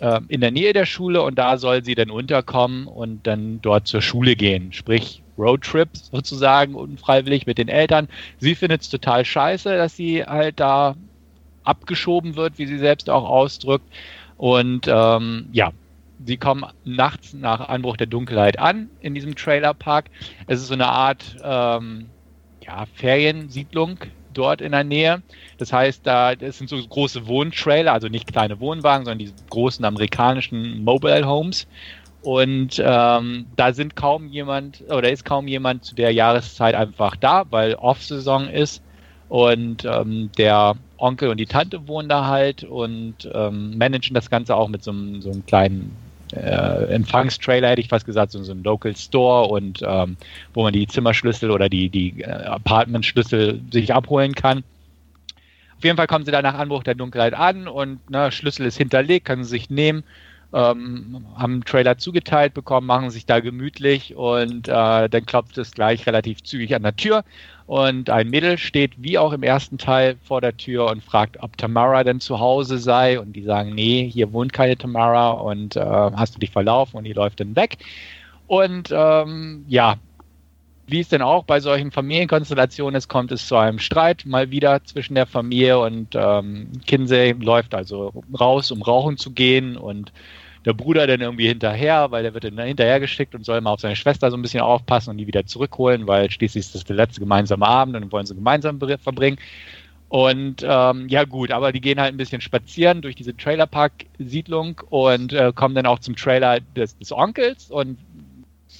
Speaker 1: äh, in der Nähe der Schule und da soll sie dann unterkommen und dann dort zur Schule gehen, sprich Roadtrip sozusagen unfreiwillig mit den Eltern. Sie findet es total scheiße, dass sie halt da abgeschoben wird, wie sie selbst auch ausdrückt. Und ähm, ja, sie kommen nachts nach Anbruch der Dunkelheit an in diesem Trailerpark. Es ist so eine Art ähm, ja, Feriensiedlung dort in der Nähe. Das heißt, da das sind so große Wohntrailer, also nicht kleine Wohnwagen, sondern die großen amerikanischen Mobile Homes. Und ähm, da sind kaum jemand oder ist kaum jemand zu der Jahreszeit einfach da, weil Off-Saison ist. Und ähm, der Onkel und die Tante wohnen da halt und ähm, managen das Ganze auch mit so einem, so einem kleinen äh, Empfangstrailer, hätte ich fast gesagt, so, so ein Local Store und ähm, wo man die Zimmerschlüssel oder die, die äh, Apartmentschlüssel sich abholen kann. Auf jeden Fall kommen sie da nach Anbruch der Dunkelheit an und ne, Schlüssel ist hinterlegt, können sie sich nehmen, ähm, haben einen Trailer zugeteilt bekommen, machen sich da gemütlich und äh, dann klopft es gleich relativ zügig an der Tür und ein Mädel steht wie auch im ersten Teil vor der Tür und fragt, ob Tamara denn zu Hause sei. Und die sagen, nee, hier wohnt keine Tamara und äh, hast du dich verlaufen? Und die läuft dann weg. Und ähm, ja, wie es denn auch bei solchen Familienkonstellationen ist, kommt es zu einem Streit mal wieder zwischen der Familie und ähm, Kinsey läuft also raus, um rauchen zu gehen und der Bruder dann irgendwie hinterher, weil der wird dann hinterher geschickt und soll mal auf seine Schwester so ein bisschen aufpassen und die wieder zurückholen, weil schließlich ist das der letzte gemeinsame Abend und dann wollen sie gemeinsam verbringen. Und ähm, ja gut, aber die gehen halt ein bisschen spazieren durch diese Trailerpark-Siedlung und äh, kommen dann auch zum Trailer des, des Onkels und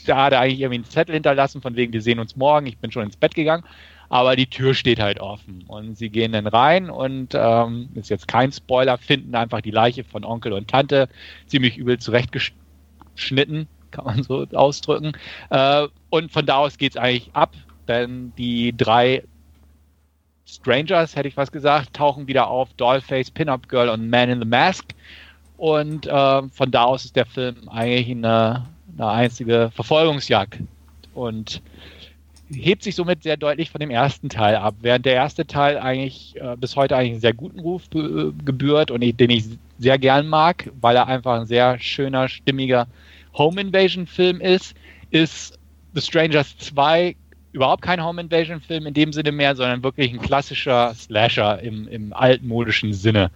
Speaker 1: da hat er eigentlich irgendwie einen Zettel hinterlassen, von wegen, wir sehen uns morgen, ich bin schon ins Bett gegangen aber die Tür steht halt offen und sie gehen dann rein und ähm, ist jetzt kein Spoiler, finden einfach die Leiche von Onkel und Tante ziemlich übel zurechtgeschnitten, kann man so ausdrücken. Äh, und von da aus geht es eigentlich ab, denn die drei Strangers, hätte ich was gesagt, tauchen wieder auf, Dollface, Pin-Up Girl und Man in the Mask. Und äh, von da aus ist der Film eigentlich eine, eine einzige Verfolgungsjagd. Und hebt sich somit sehr deutlich von dem ersten Teil ab, während der erste Teil eigentlich äh, bis heute eigentlich einen sehr guten Ruf gebührt und ich, den ich sehr gern mag, weil er einfach ein sehr schöner, stimmiger Home Invasion Film ist, ist The Strangers 2 überhaupt kein Home Invasion Film in dem Sinne mehr, sondern wirklich ein klassischer Slasher im, im altmodischen Sinne.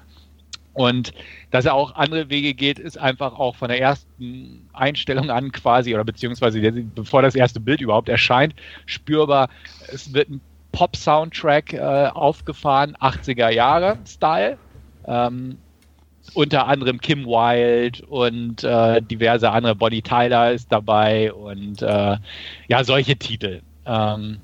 Speaker 1: Und dass er auch andere Wege geht, ist einfach auch von der ersten Einstellung an quasi, oder beziehungsweise bevor das erste Bild überhaupt erscheint, spürbar. Es wird ein Pop-Soundtrack äh, aufgefahren, 80er Jahre Style. Ähm, unter anderem Kim Wilde und äh, diverse andere. Bonnie Tyler ist dabei und äh, ja, solche Titel. Ähm,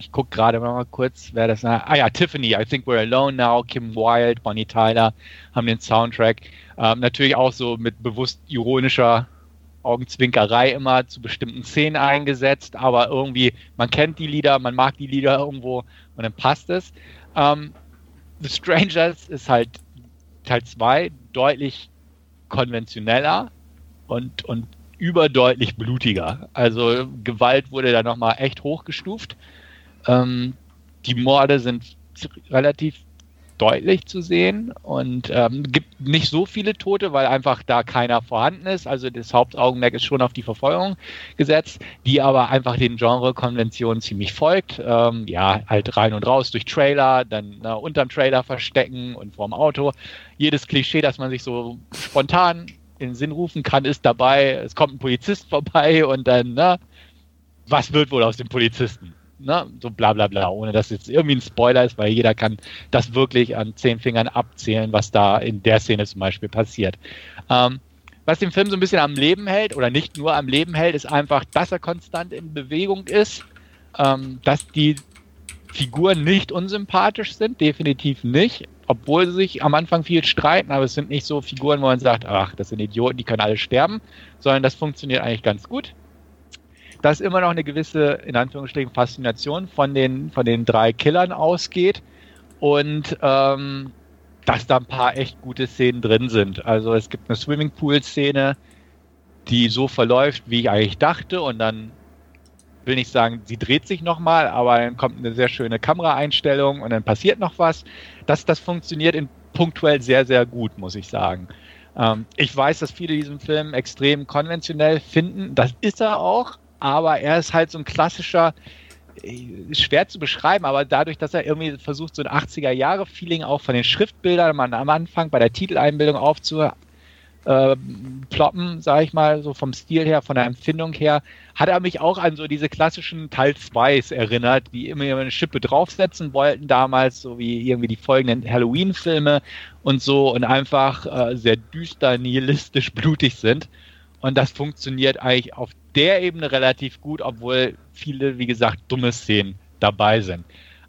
Speaker 1: ich gucke gerade mal kurz, wer das Ah ja, Tiffany, I Think We're Alone Now, Kim Wilde, Bonnie Tyler haben den Soundtrack. Ähm, natürlich auch so mit bewusst ironischer Augenzwinkerei immer zu bestimmten Szenen eingesetzt, aber irgendwie, man kennt die Lieder, man mag die Lieder irgendwo und dann passt es. Ähm, The Strangers ist halt Teil 2 deutlich konventioneller und, und überdeutlich blutiger. Also Gewalt wurde da nochmal echt hochgestuft. Ähm, die Morde sind relativ deutlich zu sehen und ähm, gibt nicht so viele Tote, weil einfach da keiner vorhanden ist. Also das Hauptaugenmerk ist schon auf die Verfolgung gesetzt, die aber einfach den Genre-Konventionen ziemlich folgt. Ähm, ja, halt rein und raus durch Trailer, dann na, unterm Trailer verstecken und vorm Auto. Jedes Klischee, das man sich so spontan in den Sinn rufen kann, ist dabei. Es kommt ein Polizist vorbei und dann, na, was wird wohl aus dem Polizisten? Ne, so bla bla bla, ohne dass jetzt irgendwie ein Spoiler ist, weil jeder kann das wirklich an zehn Fingern abzählen, was da in der Szene zum Beispiel passiert. Ähm, was den Film so ein bisschen am Leben hält, oder nicht nur am Leben hält, ist einfach, dass er konstant in Bewegung ist, ähm, dass die Figuren nicht unsympathisch sind, definitiv nicht, obwohl sie sich am Anfang viel streiten, aber es sind nicht so Figuren, wo man sagt, ach, das sind Idioten, die können alle sterben, sondern das funktioniert eigentlich ganz gut dass immer noch eine gewisse, in Anführungsstrichen, Faszination von den, von den drei Killern ausgeht und ähm, dass da ein paar echt gute Szenen drin sind. Also es gibt eine Swimmingpool-Szene, die so verläuft, wie ich eigentlich dachte und dann will nicht sagen, sie dreht sich nochmal, aber dann kommt eine sehr schöne Kameraeinstellung und dann passiert noch was. Das, das funktioniert in punktuell sehr, sehr gut, muss ich sagen. Ähm, ich weiß, dass viele diesen Film extrem konventionell finden. Das ist er auch, aber er ist halt so ein klassischer, äh, schwer zu beschreiben, aber dadurch, dass er irgendwie versucht, so ein 80er-Jahre-Feeling auch von den Schriftbildern am Anfang bei der Titeleinbildung aufzuploppen, äh, sage ich mal, so vom Stil her, von der Empfindung her, hat er mich auch an so diese klassischen Teil 2s erinnert, die immer eine Schippe draufsetzen wollten damals, so wie irgendwie die folgenden Halloween-Filme und so und einfach äh, sehr düster, nihilistisch, blutig sind. Und das funktioniert eigentlich auf der Ebene relativ gut, obwohl viele, wie gesagt, dumme Szenen dabei sind.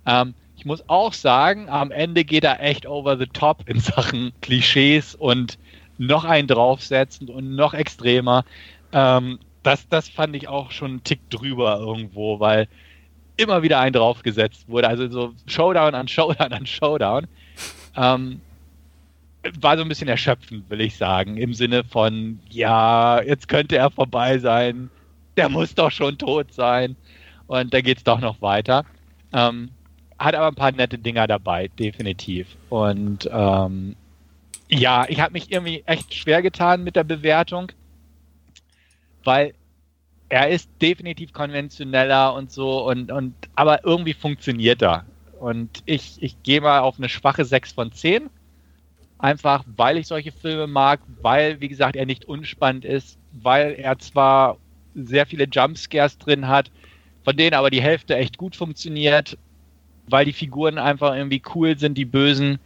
Speaker 1: Ähm, ich muss auch sagen, am Ende geht er echt over the top in <laughs> Sachen Klischees und noch einen draufsetzen und noch extremer. Ähm, das, das fand ich auch schon einen Tick drüber irgendwo, weil immer wieder ein draufgesetzt wurde. Also so Showdown an Showdown an Showdown. <laughs> Ähm, war so ein bisschen erschöpfend, will ich sagen, im Sinne von, ja, jetzt könnte er vorbei sein, der muss doch schon tot sein. Und da geht es doch noch weiter. Ähm, hat aber ein paar nette Dinger dabei, definitiv. Und ähm, ja, ich habe mich irgendwie echt schwer getan mit der Bewertung, weil er ist definitiv konventioneller und so und, und aber irgendwie funktioniert er. Und ich, ich gehe mal auf eine schwache 6 von 10 Einfach weil ich solche Filme mag, weil, wie gesagt, er nicht unspannend ist, weil er zwar sehr viele Jumpscares drin hat, von denen aber die Hälfte echt gut funktioniert, weil die Figuren einfach irgendwie cool sind, die Bösen.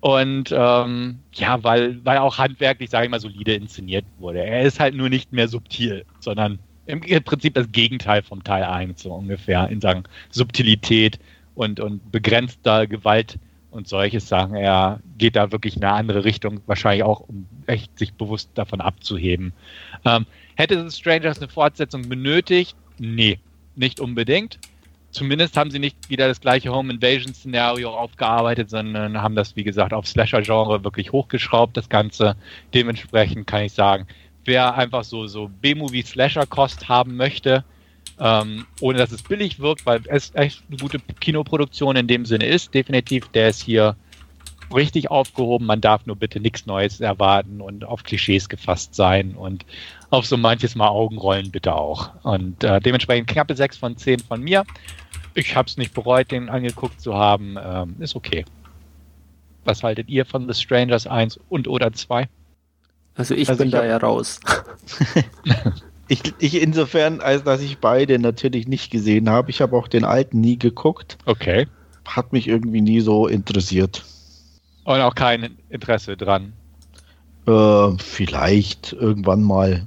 Speaker 1: Und ähm, ja, weil, weil auch handwerklich, sage ich mal, solide inszeniert wurde. Er ist halt nur nicht mehr subtil, sondern im Prinzip das Gegenteil vom Teil 1, so ungefähr, in Sachen Subtilität und, und begrenzter Gewalt und solche Sachen. Er geht da wirklich in eine andere Richtung, wahrscheinlich auch, um echt sich bewusst davon abzuheben. Ähm, hätte The Strangers eine Fortsetzung benötigt? Nee, nicht unbedingt. zumindest haben sie nicht wieder das gleiche Home Invasion Szenario aufgearbeitet, sondern haben das, wie gesagt, auf Slasher-Genre wirklich hochgeschraubt, das Ganze. Dementsprechend kann ich sagen, wer einfach so, so B-Movie-Slasher-Kost haben möchte, ähm, ohne dass es billig wirkt, weil es echt eine gute Kinoproduktion in dem Sinne ist, definitiv, der ist hier richtig aufgehoben. Man darf nur bitte nichts Neues erwarten und auf Klischees gefasst sein und auf so manches Mal Augenrollen bitte auch. Und äh, dementsprechend knappe 6 von 10 von mir. Ich habe es nicht bereut, den angeguckt zu haben. Ähm, ist okay. Was haltet ihr von The Strangers 1 und oder 2?
Speaker 2: Also ich also bin ich da ja raus. <laughs> <laughs>
Speaker 3: ich, ich insofern, als dass ich beide natürlich nicht gesehen habe. Ich habe auch den alten nie geguckt.
Speaker 1: Okay.
Speaker 3: Hat mich irgendwie nie so interessiert.
Speaker 1: Und auch kein Interesse dran.
Speaker 3: Äh, vielleicht irgendwann mal.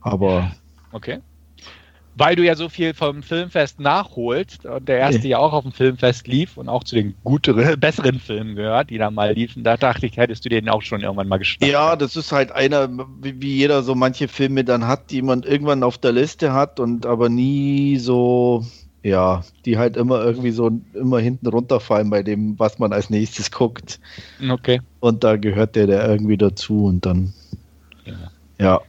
Speaker 3: Aber.
Speaker 1: Okay. Weil du ja so viel vom Filmfest nachholst und der erste ja auch auf dem Filmfest lief und auch zu den guteren, <laughs> besseren Filmen gehört, die da mal liefen, da dachte ich, hättest du den auch schon irgendwann mal gestartet.
Speaker 3: Ja, das ist halt einer, wie jeder so manche Filme dann hat, die man irgendwann auf der Liste hat und aber nie so ja, die halt immer irgendwie so immer hinten runterfallen bei dem, was man als nächstes guckt.
Speaker 1: Okay.
Speaker 3: Und da gehört der, der irgendwie dazu und dann. Ja. ja.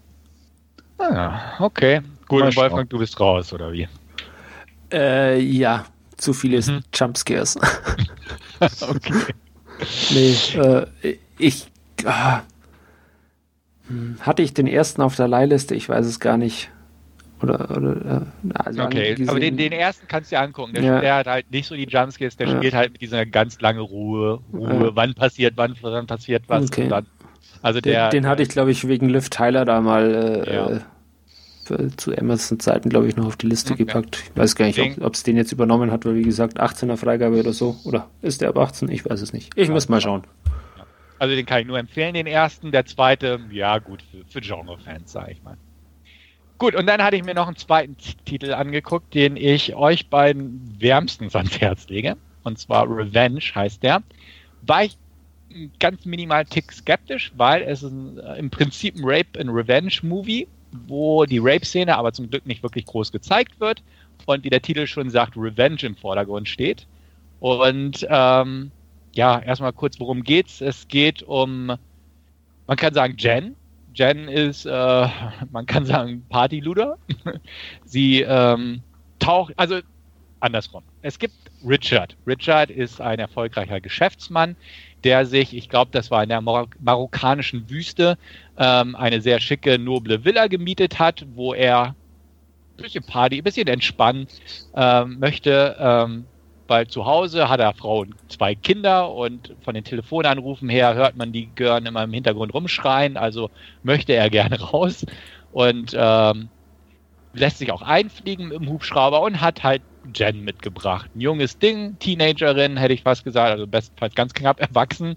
Speaker 1: Ah, okay. Gut, und Wolfgang, du bist raus, oder wie?
Speaker 2: Äh, ja, zu viele mhm. Jumpscares. <laughs> okay. nee, äh, ich. Ah, hm, hatte ich den ersten auf der Leihliste? Ich weiß es gar nicht. Oder, oder
Speaker 1: äh, also okay, aber den, den ersten kannst du dir angucken. Der, ja. der, hat halt nicht so die Jumpscares, der ja. spielt halt mit dieser ganz lange Ruhe. Ruhe, ja. wann passiert, wann, wann passiert was.
Speaker 2: Okay. Dann, also der, den, den hatte ich, glaube ich, wegen Liv Tyler da mal äh, äh, zu Emerson-Zeiten, glaube ich, noch auf die Liste okay. gepackt. Ich weiß gar nicht, ob es den jetzt übernommen hat, weil, wie gesagt, 18er Freigabe oder so. Oder ist der ab 18? Ich weiß es nicht. Ich muss mal schauen.
Speaker 1: Also den kann ich nur empfehlen, den ersten. Der zweite, ja gut, für, für Genre-Fans, sage ich mal. Gut, und dann hatte ich mir noch einen zweiten Titel angeguckt, den ich euch beiden wärmstens ans Herz lege. Und zwar Revenge heißt der. War ich ganz minimal tick skeptisch, weil es ist ein, äh, im Prinzip ein Rape and Revenge Movie, wo die Rape-Szene aber zum Glück nicht wirklich groß gezeigt wird und wie der Titel schon sagt, Revenge im Vordergrund steht. Und ähm, ja, erstmal kurz, worum geht's? Es geht um, man kann sagen, Jen, Jen ist, äh, <laughs> man kann sagen, Partyluder. <laughs> Sie ähm, taucht, also andersrum. Es gibt Richard. Richard ist ein erfolgreicher Geschäftsmann, der sich, ich glaube, das war in der Mar marokkanischen Wüste, ähm, eine sehr schicke, noble Villa gemietet hat, wo er ein bisschen Party, ein bisschen entspannen ähm, möchte. Ähm, weil zu Hause hat er Frau und zwei Kinder und von den Telefonanrufen her hört man die Gören immer im Hintergrund rumschreien, also möchte er gerne <laughs> raus und ähm, lässt sich auch einfliegen im Hubschrauber und hat halt Jen mitgebracht. Ein junges Ding, Teenagerin, hätte ich fast gesagt, also bestenfalls ganz knapp erwachsen.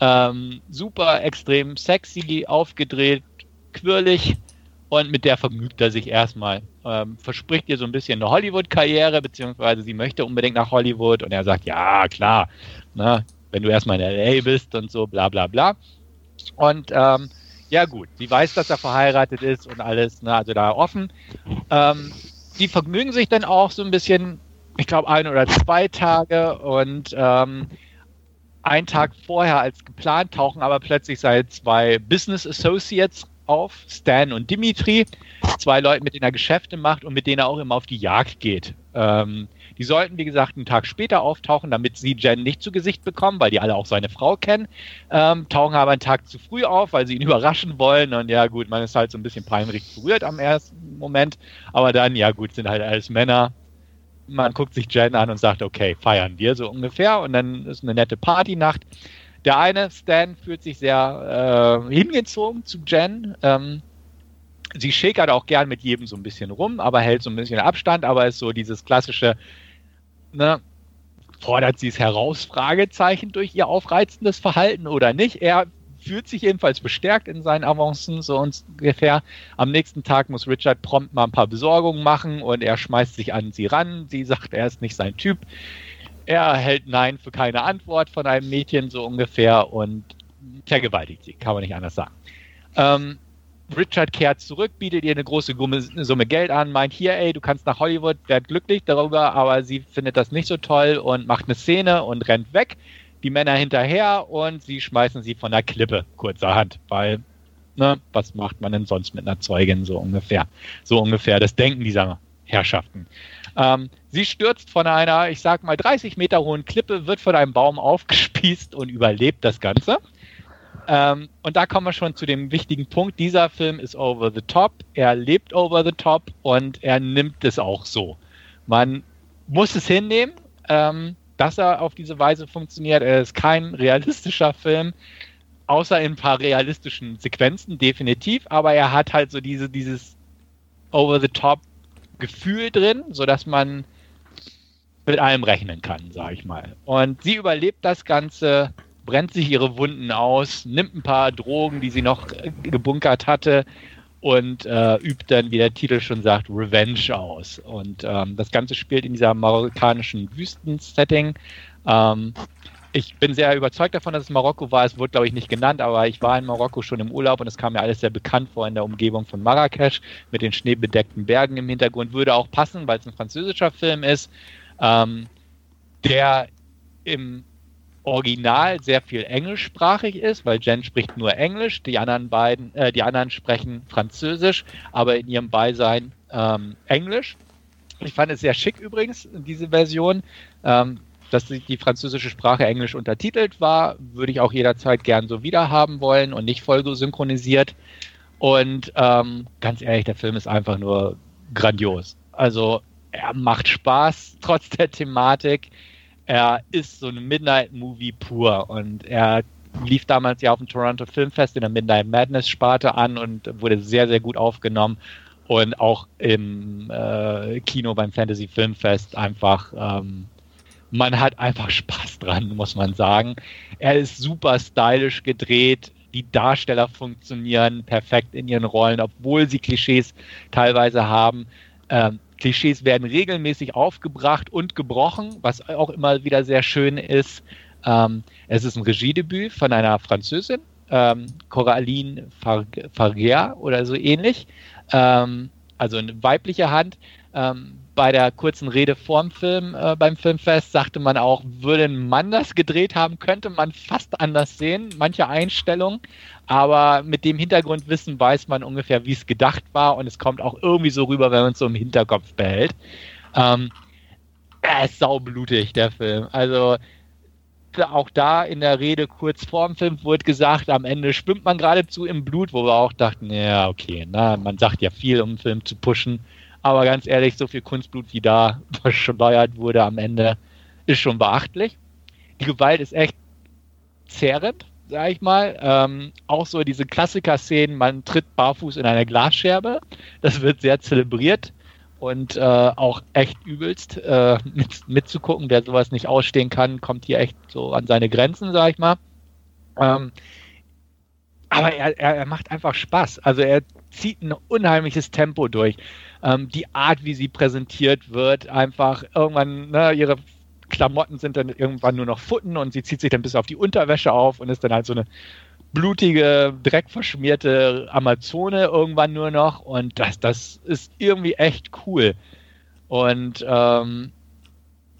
Speaker 1: Ähm, super, extrem sexy, aufgedreht, quirlig und mit der vergnügt er sich erstmal. Ähm, verspricht ihr so ein bisschen eine Hollywood-Karriere, beziehungsweise sie möchte unbedingt nach Hollywood und er sagt, ja, klar, ne, wenn du erstmal in LA bist und so, bla bla bla. Und ähm, ja gut, sie weiß, dass er verheiratet ist und alles, ne, also da offen. Ähm, die vergnügen sich dann auch so ein bisschen, ich glaube ein oder zwei Tage und ähm, einen Tag vorher als geplant tauchen aber plötzlich seine zwei Business Associates auf, Stan und Dimitri, zwei Leute, mit denen er Geschäfte macht und mit denen er auch immer auf die Jagd geht. Ähm, die sollten, wie gesagt, einen Tag später auftauchen, damit sie Jen nicht zu Gesicht bekommen, weil die alle auch seine Frau kennen. Ähm, tauchen aber einen Tag zu früh auf, weil sie ihn <laughs> überraschen wollen. Und ja, gut, man ist halt so ein bisschen peinlich berührt am ersten Moment. Aber dann, ja, gut, sind halt alles Männer. Man guckt sich Jen an und sagt, okay, feiern wir so ungefähr. Und dann ist eine nette Partynacht. Der eine, Stan, fühlt sich sehr äh, hingezogen zu Jen. Ähm, sie schäkert auch gern mit jedem so ein bisschen rum, aber hält so ein bisschen Abstand, aber ist so dieses klassische, ne, fordert sie es heraus, Fragezeichen durch ihr aufreizendes Verhalten oder nicht. Er fühlt sich jedenfalls bestärkt in seinen Avancen, so ungefähr. Am nächsten Tag muss Richard prompt mal ein paar Besorgungen machen und er schmeißt sich an sie ran. Sie sagt, er ist nicht sein Typ er hält Nein für keine Antwort von einem Mädchen so ungefähr und vergewaltigt sie, kann man nicht anders sagen. Ähm, Richard kehrt zurück, bietet ihr eine große Summe Geld an, meint hier, ey, du kannst nach Hollywood, werd glücklich darüber, aber sie findet das nicht so toll und macht eine Szene und rennt weg. Die Männer hinterher und sie schmeißen sie von der Klippe, kurzerhand, weil, ne, was macht man denn sonst mit einer Zeugin, so ungefähr. So ungefähr das Denken dieser Herrschaften. Ähm, sie stürzt von einer, ich sag mal, 30 Meter hohen Klippe, wird von einem Baum aufgespießt und überlebt das Ganze. Ähm, und da kommen wir schon zu dem wichtigen Punkt. Dieser Film ist over the top. Er lebt over the top und er nimmt es auch so. Man muss es hinnehmen, ähm, dass er auf diese Weise funktioniert. Er ist kein realistischer Film, außer in ein paar realistischen Sequenzen, definitiv. Aber er hat halt so diese, dieses over the top Gefühl drin, sodass man mit allem rechnen kann, sage ich mal. Und sie überlebt das Ganze brennt sich ihre Wunden aus, nimmt ein paar Drogen, die sie noch gebunkert hatte und äh, übt dann, wie der Titel schon sagt, Revenge aus. Und ähm, das Ganze spielt in dieser marokkanischen Wüstensetting. Ähm, ich bin sehr überzeugt davon, dass es Marokko war. Es wurde, glaube ich, nicht genannt, aber ich war in Marokko schon im Urlaub und es kam mir alles sehr bekannt vor in der Umgebung von Marrakesch mit den schneebedeckten Bergen im Hintergrund. Würde auch passen, weil es ein französischer Film ist, ähm, der im Original sehr viel englischsprachig ist, weil Jen spricht nur Englisch, die anderen beiden, äh, die anderen sprechen Französisch, aber in ihrem Beisein ähm, Englisch. Ich fand es sehr schick übrigens, diese Version. Ähm, dass die französische Sprache englisch untertitelt war, würde ich auch jederzeit gern so wieder haben wollen und nicht voll so synchronisiert. Und ähm, ganz ehrlich, der Film ist einfach nur grandios. Also er macht Spaß <laughs> trotz der Thematik er ist so ein Midnight-Movie pur und er lief damals ja auf dem Toronto Filmfest in der Midnight Madness Sparte an und wurde sehr, sehr gut aufgenommen und auch im äh, Kino beim Fantasy Filmfest einfach, ähm, man hat einfach Spaß dran, muss man sagen. Er ist super stylisch gedreht, die Darsteller funktionieren perfekt in ihren Rollen, obwohl sie Klischees teilweise haben. Ähm, Klischees werden regelmäßig aufgebracht und gebrochen, was auch immer wieder sehr schön ist. Ähm, es ist ein Regiedebüt von einer Französin, ähm, Coraline Farguer oder so ähnlich. Ähm, also eine weibliche Hand. Bei der kurzen Rede vorm Film, äh, beim Filmfest, sagte man auch, würde Mann das gedreht haben, könnte man fast anders sehen, manche Einstellungen. Aber mit dem Hintergrundwissen weiß man ungefähr, wie es gedacht war und es kommt auch irgendwie so rüber, wenn man es so im Hinterkopf behält. Ähm, er ist saublutig, der Film. Also auch da in der Rede kurz vor dem Film wurde gesagt, am Ende schwimmt man geradezu im Blut, wo wir auch dachten, ja, okay, na, man sagt ja viel, um einen Film zu pushen. Aber ganz ehrlich, so viel Kunstblut, wie da <laughs> verschleiert wurde am Ende, ist schon beachtlich. Die Gewalt ist echt zehrend, sag ich mal. Ähm, auch so diese Klassiker-Szenen, man tritt barfuß in eine Glasscherbe. Das wird sehr zelebriert und äh, auch echt übelst äh, mit, mitzugucken. Wer sowas nicht ausstehen kann, kommt hier echt so an seine Grenzen, sag ich mal. Ähm, aber er, er, er macht einfach Spaß. Also er zieht ein unheimliches Tempo durch. Ähm, die Art, wie sie präsentiert wird, einfach irgendwann, ne, ihre Klamotten sind dann irgendwann nur noch Futten und sie zieht sich dann bis auf die Unterwäsche auf und ist dann halt so eine blutige, dreckverschmierte Amazone irgendwann nur noch und das, das ist irgendwie echt cool. Und ähm,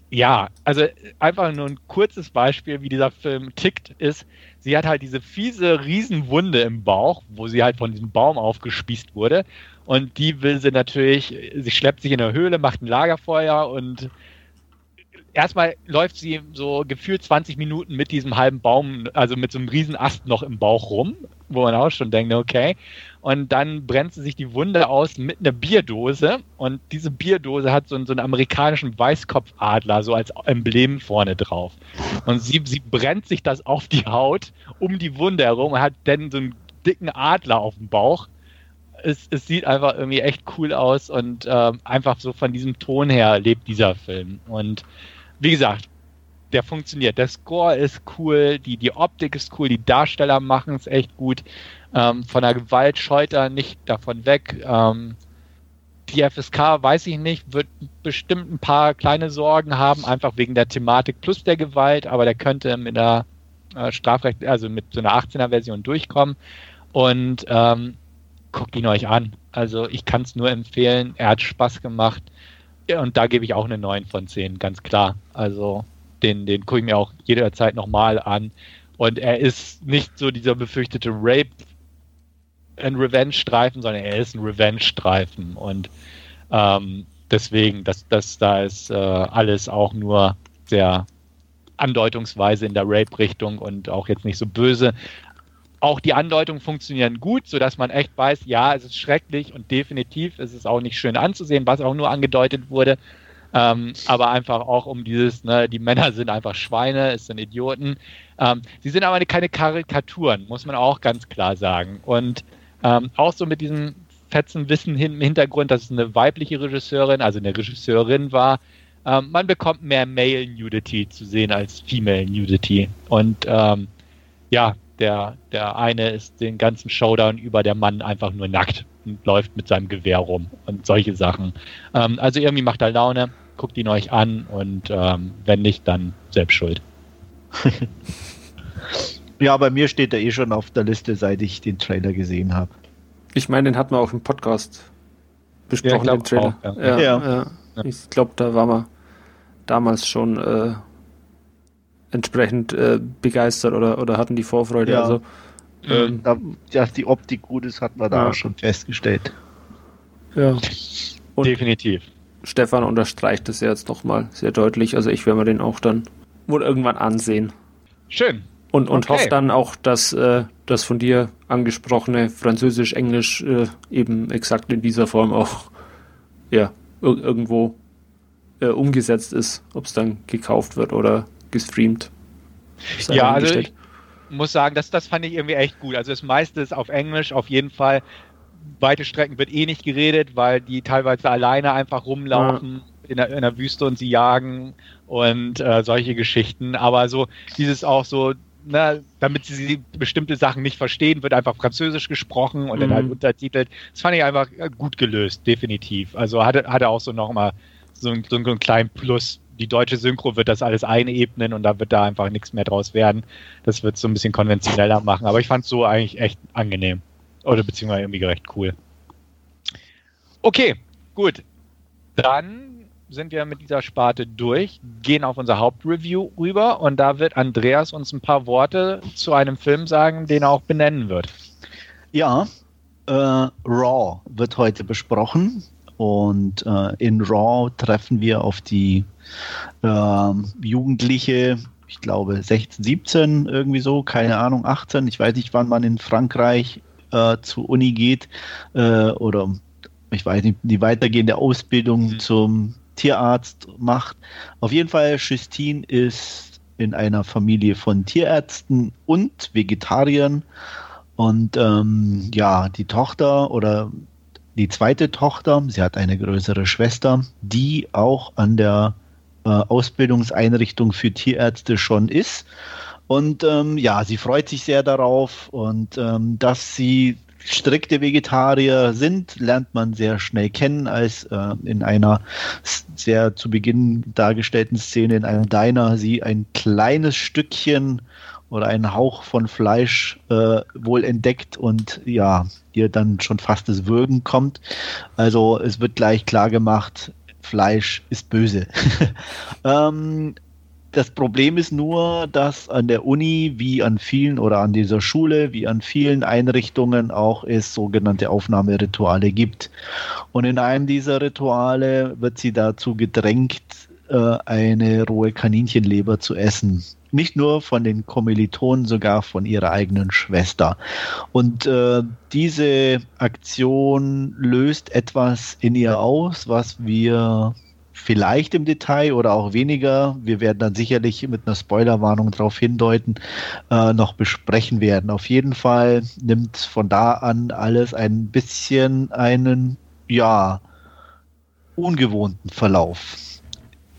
Speaker 1: ja, also einfach nur ein kurzes Beispiel, wie dieser Film tickt, ist, sie hat halt diese fiese Riesenwunde im Bauch, wo sie halt von diesem Baum aufgespießt wurde. Und die will sie natürlich, sie schleppt sich in der Höhle, macht ein Lagerfeuer und erstmal läuft sie so gefühlt 20 Minuten mit diesem halben Baum, also mit so einem riesen Ast noch im Bauch rum, wo man auch schon denkt, okay. Und dann brennt sie sich die Wunde aus mit einer Bierdose und diese Bierdose hat so, einen, so einen amerikanischen Weißkopfadler so als Emblem vorne drauf. Und sie, sie brennt sich das auf die Haut um die Wunde herum und hat dann so einen dicken Adler auf dem Bauch. Es, es sieht einfach irgendwie echt cool aus und äh, einfach so von diesem Ton her lebt dieser Film. Und wie gesagt, der funktioniert. Der Score ist cool, die, die Optik ist cool, die Darsteller machen es echt gut. Ähm, von der Gewalt scheut er nicht davon weg. Ähm, die FSK, weiß ich nicht, wird bestimmt ein paar kleine Sorgen haben, einfach wegen der Thematik plus der Gewalt, aber der könnte mit der äh, Strafrecht, also mit so einer 18er Version durchkommen. Und ähm, guckt ihn euch an. Also ich kann es nur empfehlen. Er hat Spaß gemacht. Ja, und da gebe ich auch eine 9 von 10, ganz klar. Also den, den gucke ich mir auch jederzeit nochmal an. Und er ist nicht so dieser befürchtete Rape ein Revenge-Streifen, sondern er ist ein Revenge-Streifen. Und ähm, deswegen, das, das, da ist äh, alles auch nur sehr andeutungsweise in der Rape-Richtung und auch jetzt nicht so böse. Auch die Andeutungen funktionieren gut, sodass man echt weiß, ja, es ist schrecklich und definitiv ist es auch nicht schön anzusehen, was auch nur angedeutet wurde. Ähm, aber einfach auch um dieses, ne, die Männer sind einfach Schweine, es sind Idioten. Ähm, sie sind aber keine Karikaturen, muss man auch ganz klar sagen. Und ähm, auch so mit diesem fetzen Wissen im Hintergrund, dass es eine weibliche Regisseurin, also eine Regisseurin war. Ähm, man bekommt mehr Male Nudity zu sehen als Female Nudity. Und ähm, ja, der, der eine ist den ganzen Showdown über der Mann einfach nur nackt und läuft mit seinem Gewehr rum und solche Sachen. Ähm, also irgendwie macht er Laune guckt ihn euch an und ähm, wenn nicht, dann selbst schuld. <laughs>
Speaker 3: ja, bei mir steht er eh schon auf der Liste, seit ich den Trailer gesehen habe.
Speaker 2: Ich meine, den hatten wir auch im Podcast besprochen, ja, den Trailer. Auch, ja. Ja, ja. Ich glaube, da waren wir damals schon äh, entsprechend äh, begeistert oder, oder hatten die Vorfreude. Also,
Speaker 3: ähm, da, dass die Optik gut ist, hat man da auch schon festgestellt.
Speaker 2: Ja.
Speaker 1: Und Definitiv.
Speaker 2: Stefan unterstreicht das ja jetzt nochmal sehr deutlich. Also ich werde mir den auch dann wohl irgendwann ansehen.
Speaker 1: Schön.
Speaker 2: Und, und okay. hoffe dann auch, dass äh, das von dir angesprochene Französisch, Englisch äh, eben exakt in dieser Form auch ja, ir irgendwo äh, umgesetzt ist, ob es dann gekauft wird oder gestreamt.
Speaker 1: Ja, also ich muss sagen, das, das fand ich irgendwie echt gut. Also das meiste ist auf Englisch auf jeden Fall weite Strecken wird eh nicht geredet, weil die teilweise alleine einfach rumlaufen ja. in, der, in, der, Wüste und sie jagen und äh, solche Geschichten. Aber so dieses auch so, na, ne, damit sie bestimmte Sachen nicht verstehen, wird einfach Französisch gesprochen und mhm. dann halt untertitelt. Das fand ich einfach gut gelöst, definitiv. Also hatte, hatte auch so nochmal so, so einen kleinen Plus. Die deutsche Synchro wird das alles einebnen und da wird da einfach nichts mehr draus werden. Das wird so ein bisschen konventioneller machen. Aber ich fand es so eigentlich echt angenehm. Oder beziehungsweise irgendwie recht cool. Okay, gut. Dann sind wir mit dieser Sparte durch, gehen auf unser Hauptreview rüber und da wird Andreas uns ein paar Worte zu einem Film sagen, den er auch benennen wird.
Speaker 3: Ja, äh, Raw wird heute besprochen und äh, in Raw treffen wir auf die äh, Jugendliche, ich glaube 16, 17 irgendwie so, keine Ahnung, 18, ich weiß nicht, wann man in Frankreich äh, zur Uni geht äh, oder ich weiß nicht, die weitergehende Ausbildung mhm. zum Tierarzt macht. Auf jeden Fall, Justine ist in einer Familie von Tierärzten und Vegetariern. Und ähm, ja, die Tochter oder die zweite Tochter, sie hat eine größere Schwester, die auch an der äh, Ausbildungseinrichtung für Tierärzte schon ist. Und ähm, ja, sie freut sich sehr darauf und ähm, dass sie strikte Vegetarier sind, lernt man sehr schnell kennen, als äh, in einer sehr zu Beginn dargestellten Szene in einem Diner sie ein kleines Stückchen oder einen Hauch von Fleisch äh, wohl entdeckt und ja, ihr dann schon fast das Würgen kommt. Also es wird gleich klar gemacht, Fleisch ist böse. <laughs> ähm, das Problem ist nur, dass an der Uni wie an vielen oder an dieser Schule wie an vielen Einrichtungen auch es sogenannte Aufnahmerituale gibt. Und in einem dieser Rituale wird sie dazu gedrängt, äh, eine rohe Kaninchenleber zu essen. Nicht nur von den Kommilitonen, sogar von ihrer eigenen Schwester. Und äh, diese Aktion löst etwas in ihr aus, was wir vielleicht im Detail oder auch weniger, wir werden dann sicherlich mit einer Spoilerwarnung darauf hindeuten, äh, noch besprechen werden. Auf jeden Fall nimmt von da an alles ein bisschen einen, ja, ungewohnten Verlauf.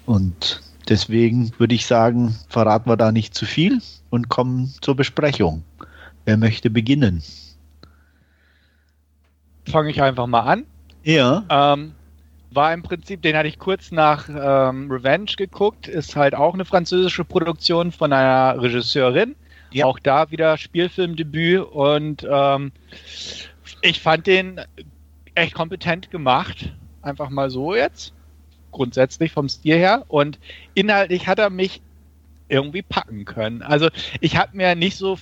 Speaker 3: Und deswegen würde ich sagen, verraten wir da nicht zu viel und kommen zur Besprechung. Wer möchte beginnen?
Speaker 1: Fange ich einfach mal an.
Speaker 3: Ja.
Speaker 1: Ähm, war im Prinzip, den hatte ich kurz nach ähm, Revenge geguckt, ist halt auch eine französische Produktion von einer Regisseurin. Ja. Auch da wieder Spielfilmdebüt und ähm, Ich fand den echt kompetent gemacht. Einfach mal so jetzt. Grundsätzlich vom Stil her. Und inhaltlich hat er mich irgendwie packen können. Also ich habe mir nicht so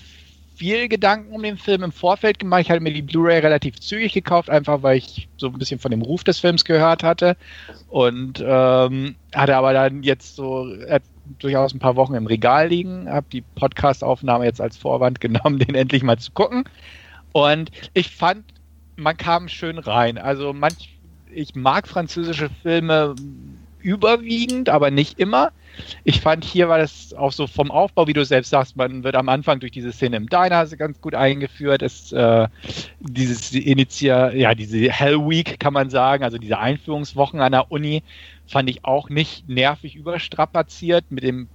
Speaker 1: viel Gedanken um den Film im Vorfeld gemacht. Ich hatte mir die Blu-ray relativ zügig gekauft, einfach weil ich so ein bisschen von dem Ruf des Films gehört hatte. Und ähm, hatte aber dann jetzt so äh, durchaus ein paar Wochen im Regal liegen, habe die Podcast-Aufnahme jetzt als Vorwand <laughs> genommen, den endlich mal zu gucken. Und ich fand, man kam schön rein. Also manch, ich mag französische Filme überwiegend, aber nicht immer. Ich fand hier war das auch so vom Aufbau, wie du selbst sagst, man wird am Anfang durch diese Szene im Diner ganz gut eingeführt. Es, äh, dieses Initial, ja, diese Hell Week kann man sagen, also diese Einführungswochen an der Uni, fand ich auch nicht nervig überstrapaziert mit dem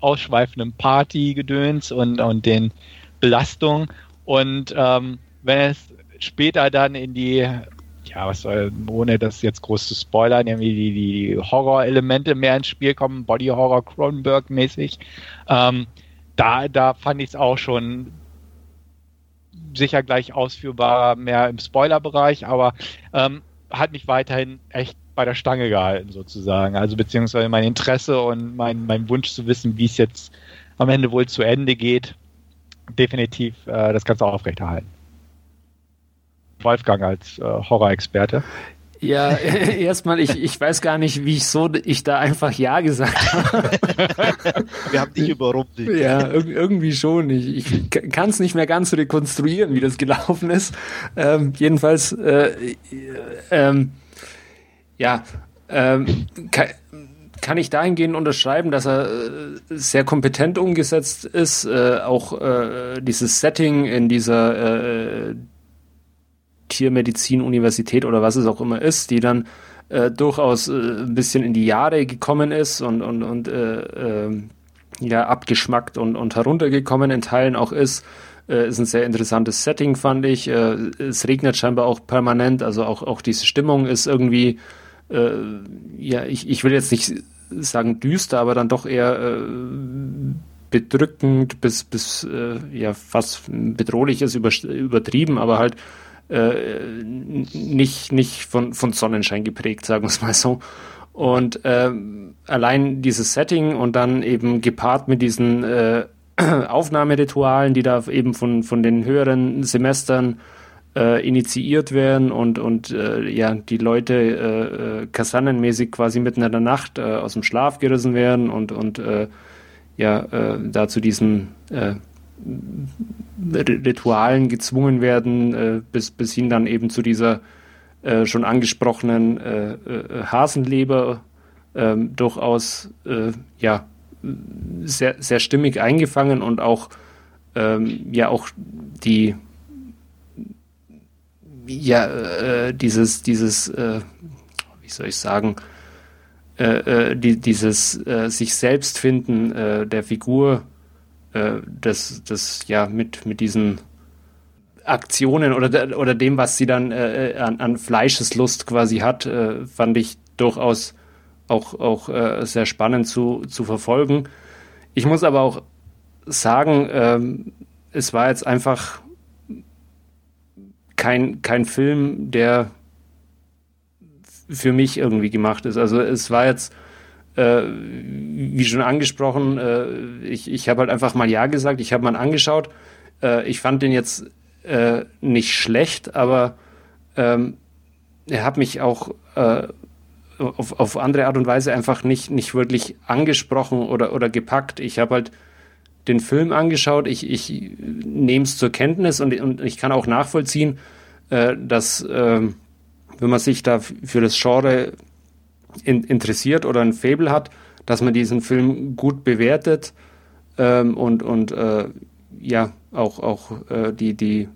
Speaker 1: ausschweifenden Partygedöns und, und den Belastungen. Und ähm, wenn es später dann in die ja, was soll, ohne das jetzt groß zu spoilern, irgendwie die, die Horror-Elemente mehr ins Spiel kommen, Body-Horror Cronenberg-mäßig. Ähm, da, da fand ich es auch schon sicher gleich ausführbar, mehr im Spoiler-Bereich, aber ähm, hat mich weiterhin echt bei der Stange gehalten, sozusagen. Also beziehungsweise mein Interesse und mein, mein Wunsch zu wissen, wie es jetzt am Ende wohl zu Ende geht, definitiv äh, das Ganze aufrechterhalten. Wolfgang als äh, Horror-Experte.
Speaker 2: Ja, <laughs> <laughs> erstmal, ich, ich weiß gar nicht, wie ich so ich da einfach Ja gesagt habe. <laughs>
Speaker 3: Wir haben dich überrumpelt.
Speaker 2: Ja, irgendwie schon. Ich, ich kann es nicht mehr ganz rekonstruieren, wie das gelaufen ist. Ähm, jedenfalls, äh, äh, ähm, ja, ähm, kann, kann ich dahingehend unterschreiben, dass er äh, sehr kompetent umgesetzt ist. Äh, auch äh, dieses Setting in dieser äh, Tiermedizin-Universität oder was es auch immer ist, die dann äh, durchaus äh, ein bisschen in die Jahre gekommen ist und, und, und äh, äh, ja, abgeschmackt und, und heruntergekommen in Teilen auch ist. Äh, ist ein sehr interessantes Setting, fand ich. Äh, es regnet scheinbar auch permanent, also auch, auch diese Stimmung ist irgendwie, äh, ja, ich, ich will jetzt nicht sagen düster, aber dann doch eher bedrückend bis, bis ja, fast bedrohlich ist über, übertrieben, aber halt äh, nicht, nicht von, von Sonnenschein geprägt, sagen wir es mal so. Und äh, allein dieses Setting und dann eben gepaart mit diesen äh, <clears throat> Aufnahmeritualen, die da eben von, von den höheren Semestern äh, initiiert werden und, und äh, ja, die Leute äh, äh kasannenmäßig quasi mitten in der Nacht äh, aus dem Schlaf gerissen werden und, und äh, ja, da zu diesen äh, Ritualen gezwungen werden, äh, bis, bis hin dann eben zu dieser äh, schon angesprochenen äh, äh Hasenleber ähm, durchaus äh, ja, sehr, sehr stimmig eingefangen und auch ähm, ja auch die ja dieses dieses wie soll ich sagen die, dieses sich selbst finden der Figur äh, das, das ja mit, mit diesen Aktionen oder, oder dem, was sie dann äh, äh, an, an Fleischeslust quasi hat, äh, fand ich durchaus auch, auch äh, sehr spannend zu, zu verfolgen. Ich muss aber auch sagen, ähm, es war jetzt einfach kein, kein Film, der für mich irgendwie gemacht ist. Also es war jetzt äh, wie schon angesprochen, äh, ich, ich habe halt einfach mal Ja gesagt, ich habe mal angeschaut. Äh, ich fand den jetzt äh, nicht schlecht, aber ähm, er hat mich auch äh, auf, auf andere Art und Weise einfach nicht, nicht wirklich angesprochen oder, oder gepackt. Ich habe halt den Film angeschaut, ich, ich nehme es zur Kenntnis und, und ich kann auch nachvollziehen, äh, dass äh, wenn man sich da für das Genre in, interessiert oder ein Fable hat, dass man diesen Film gut bewertet ähm, und, und äh, ja, auch, auch äh, die, die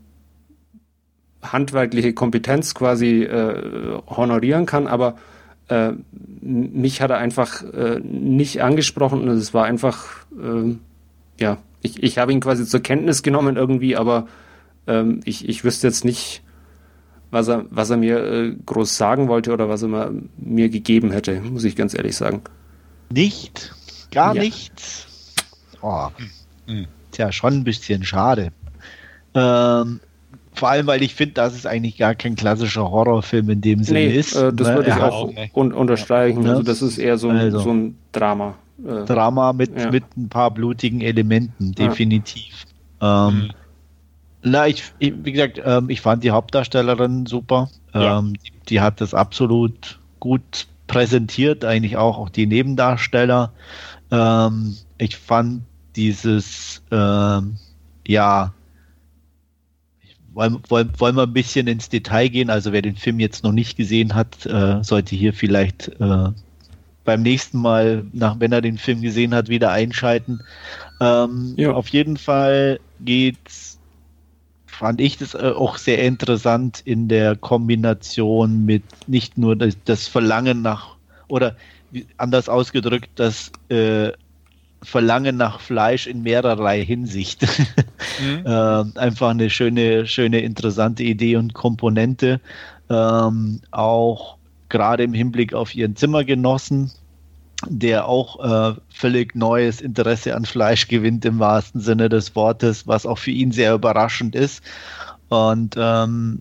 Speaker 2: handwerkliche Kompetenz quasi äh, honorieren kann, aber äh, mich hat er einfach äh, nicht angesprochen und es war einfach, äh, ja, ich, ich habe ihn quasi zur Kenntnis genommen irgendwie, aber ähm, ich, ich wüsste jetzt nicht, was er, was er mir äh, groß sagen wollte oder was er mir gegeben hätte, muss ich ganz ehrlich sagen.
Speaker 3: Nicht? Gar ja. nichts? Oh. Mhm. Tja, schon ein bisschen schade. Ähm, vor allem, weil ich finde, dass es eigentlich gar kein klassischer Horrorfilm in dem Sinne
Speaker 2: nee,
Speaker 3: ist.
Speaker 2: Äh, das
Speaker 3: ne?
Speaker 2: würde ich
Speaker 3: Er
Speaker 2: auch
Speaker 1: nicht.
Speaker 2: un unterstreichen.
Speaker 3: Ja.
Speaker 2: Also das ist eher so ein,
Speaker 3: Also.
Speaker 2: so ein Drama. Äh,
Speaker 3: Drama mit,
Speaker 2: Ja.
Speaker 3: mit ein paar blutigen Elementen,
Speaker 2: Ja.
Speaker 3: definitiv. Ähm,
Speaker 1: Mhm.
Speaker 3: Na, ich, ich, wie gesagt, ähm, ich fand die Hauptdarstellerin super.
Speaker 1: Ja.
Speaker 3: Ähm, die, die hat das absolut gut präsentiert, eigentlich auch, auch die Nebendarsteller. Ähm, ich fand dieses, ja, wollen, wollen, wollen wir ein bisschen ins Detail gehen? Also wer den Film jetzt noch nicht gesehen hat, äh, sollte hier vielleicht äh, beim nächsten Mal, nach, wenn er den Film gesehen hat, wieder einschalten. Ähm,
Speaker 2: Ja.
Speaker 3: Auf jeden Fall geht's, fand ich das äh, auch sehr interessant in der Kombination mit nicht nur das, Verlangen nach, oder anders ausgedrückt, das äh, Verlangen nach Fleisch in mehrerlei Hinsicht. <laughs>
Speaker 1: Mhm.
Speaker 3: Ähm, einfach eine schöne, schöne, interessante Idee und Komponente. Ähm, auch gerade im Hinblick auf ihren Zimmergenossen, der auch äh, völlig neues Interesse an Fleisch gewinnt im wahrsten Sinne des Wortes, was auch für ihn sehr überraschend ist. Und ähm,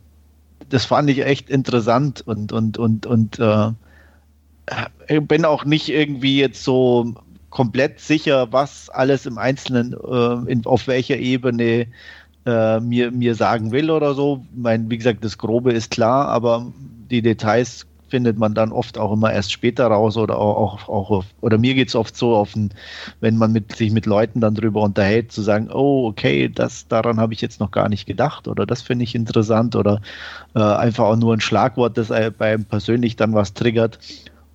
Speaker 3: das fand ich echt interessant und, und, und, und äh, bin auch nicht irgendwie jetzt so komplett sicher, was alles im Einzelnen äh, in, auf welcher Ebene äh, mir, mir sagen will oder so. Mein, wie gesagt, das Grobe ist klar, aber die Details findet man dann oft auch immer erst später raus oder auch, auch, auch oder mir geht es oft so auf ein, wenn man mit, sich mit Leuten dann drüber unterhält, zu sagen, oh, okay, das daran habe ich jetzt noch gar nicht gedacht oder das finde ich interessant oder äh, einfach auch nur ein Schlagwort, das äh, beim persönlich dann was triggert.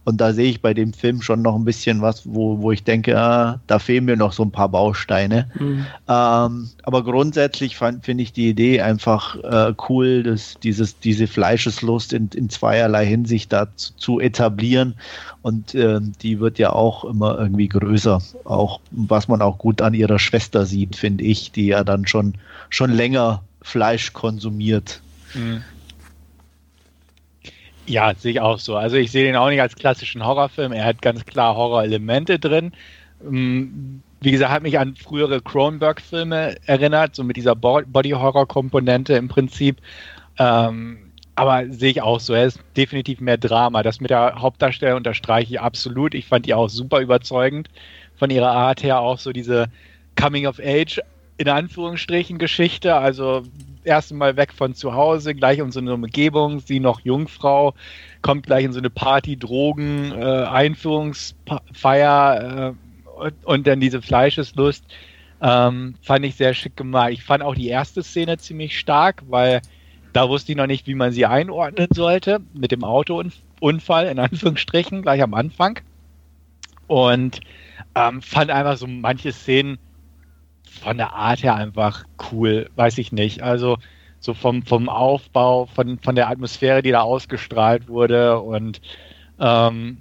Speaker 3: Und da sehe ich bei dem Film schon noch ein bisschen was, wo, wo ich denke, ah, da fehlen mir noch so ein paar Bausteine.
Speaker 2: Mhm.
Speaker 3: Ähm, aber grundsätzlich finde ich die Idee einfach äh, cool, dass dieses, diese Fleischeslust in, in zweierlei Hinsicht da zu, zu etablieren. Und ähm, die wird ja auch immer irgendwie größer. Auch was man auch gut an ihrer Schwester sieht, finde ich, die ja dann schon, schon länger Fleisch konsumiert.
Speaker 1: Mhm. Ja, sehe ich auch so. Also ich sehe den auch nicht als klassischen Horrorfilm. Er hat ganz klar Horrorelemente drin. Ähm, Wie gesagt, hat mich an frühere Cronenberg-Filme erinnert, so mit dieser Bo- Body-Horror-Komponente im Prinzip. Ähm, aber sehe ich auch so. Er ist definitiv mehr Drama. Das mit der Hauptdarsteller unterstreiche ich absolut. Ich fand die auch super überzeugend von ihrer Art her. Auch so diese Coming-of-Age in Anführungsstrichen Geschichte. Also erst mal weg von zu Hause, gleich in so eine Umgebung, sie noch Jungfrau, kommt gleich in so eine Party, Drogen, äh, Einführungsfeier äh, und, und dann diese Fleischeslust. Ähm, fand ich sehr schick gemacht. Ich fand auch die erste Szene ziemlich stark, weil da wusste ich noch nicht, wie man sie einordnen sollte, mit dem Autounfall, in Anführungsstrichen, gleich am Anfang. Und ähm, fand einfach so manche Szenen von der Art her einfach cool, weiß ich nicht. Also so vom, vom Aufbau, von, von der Atmosphäre, die da ausgestrahlt wurde und ähm,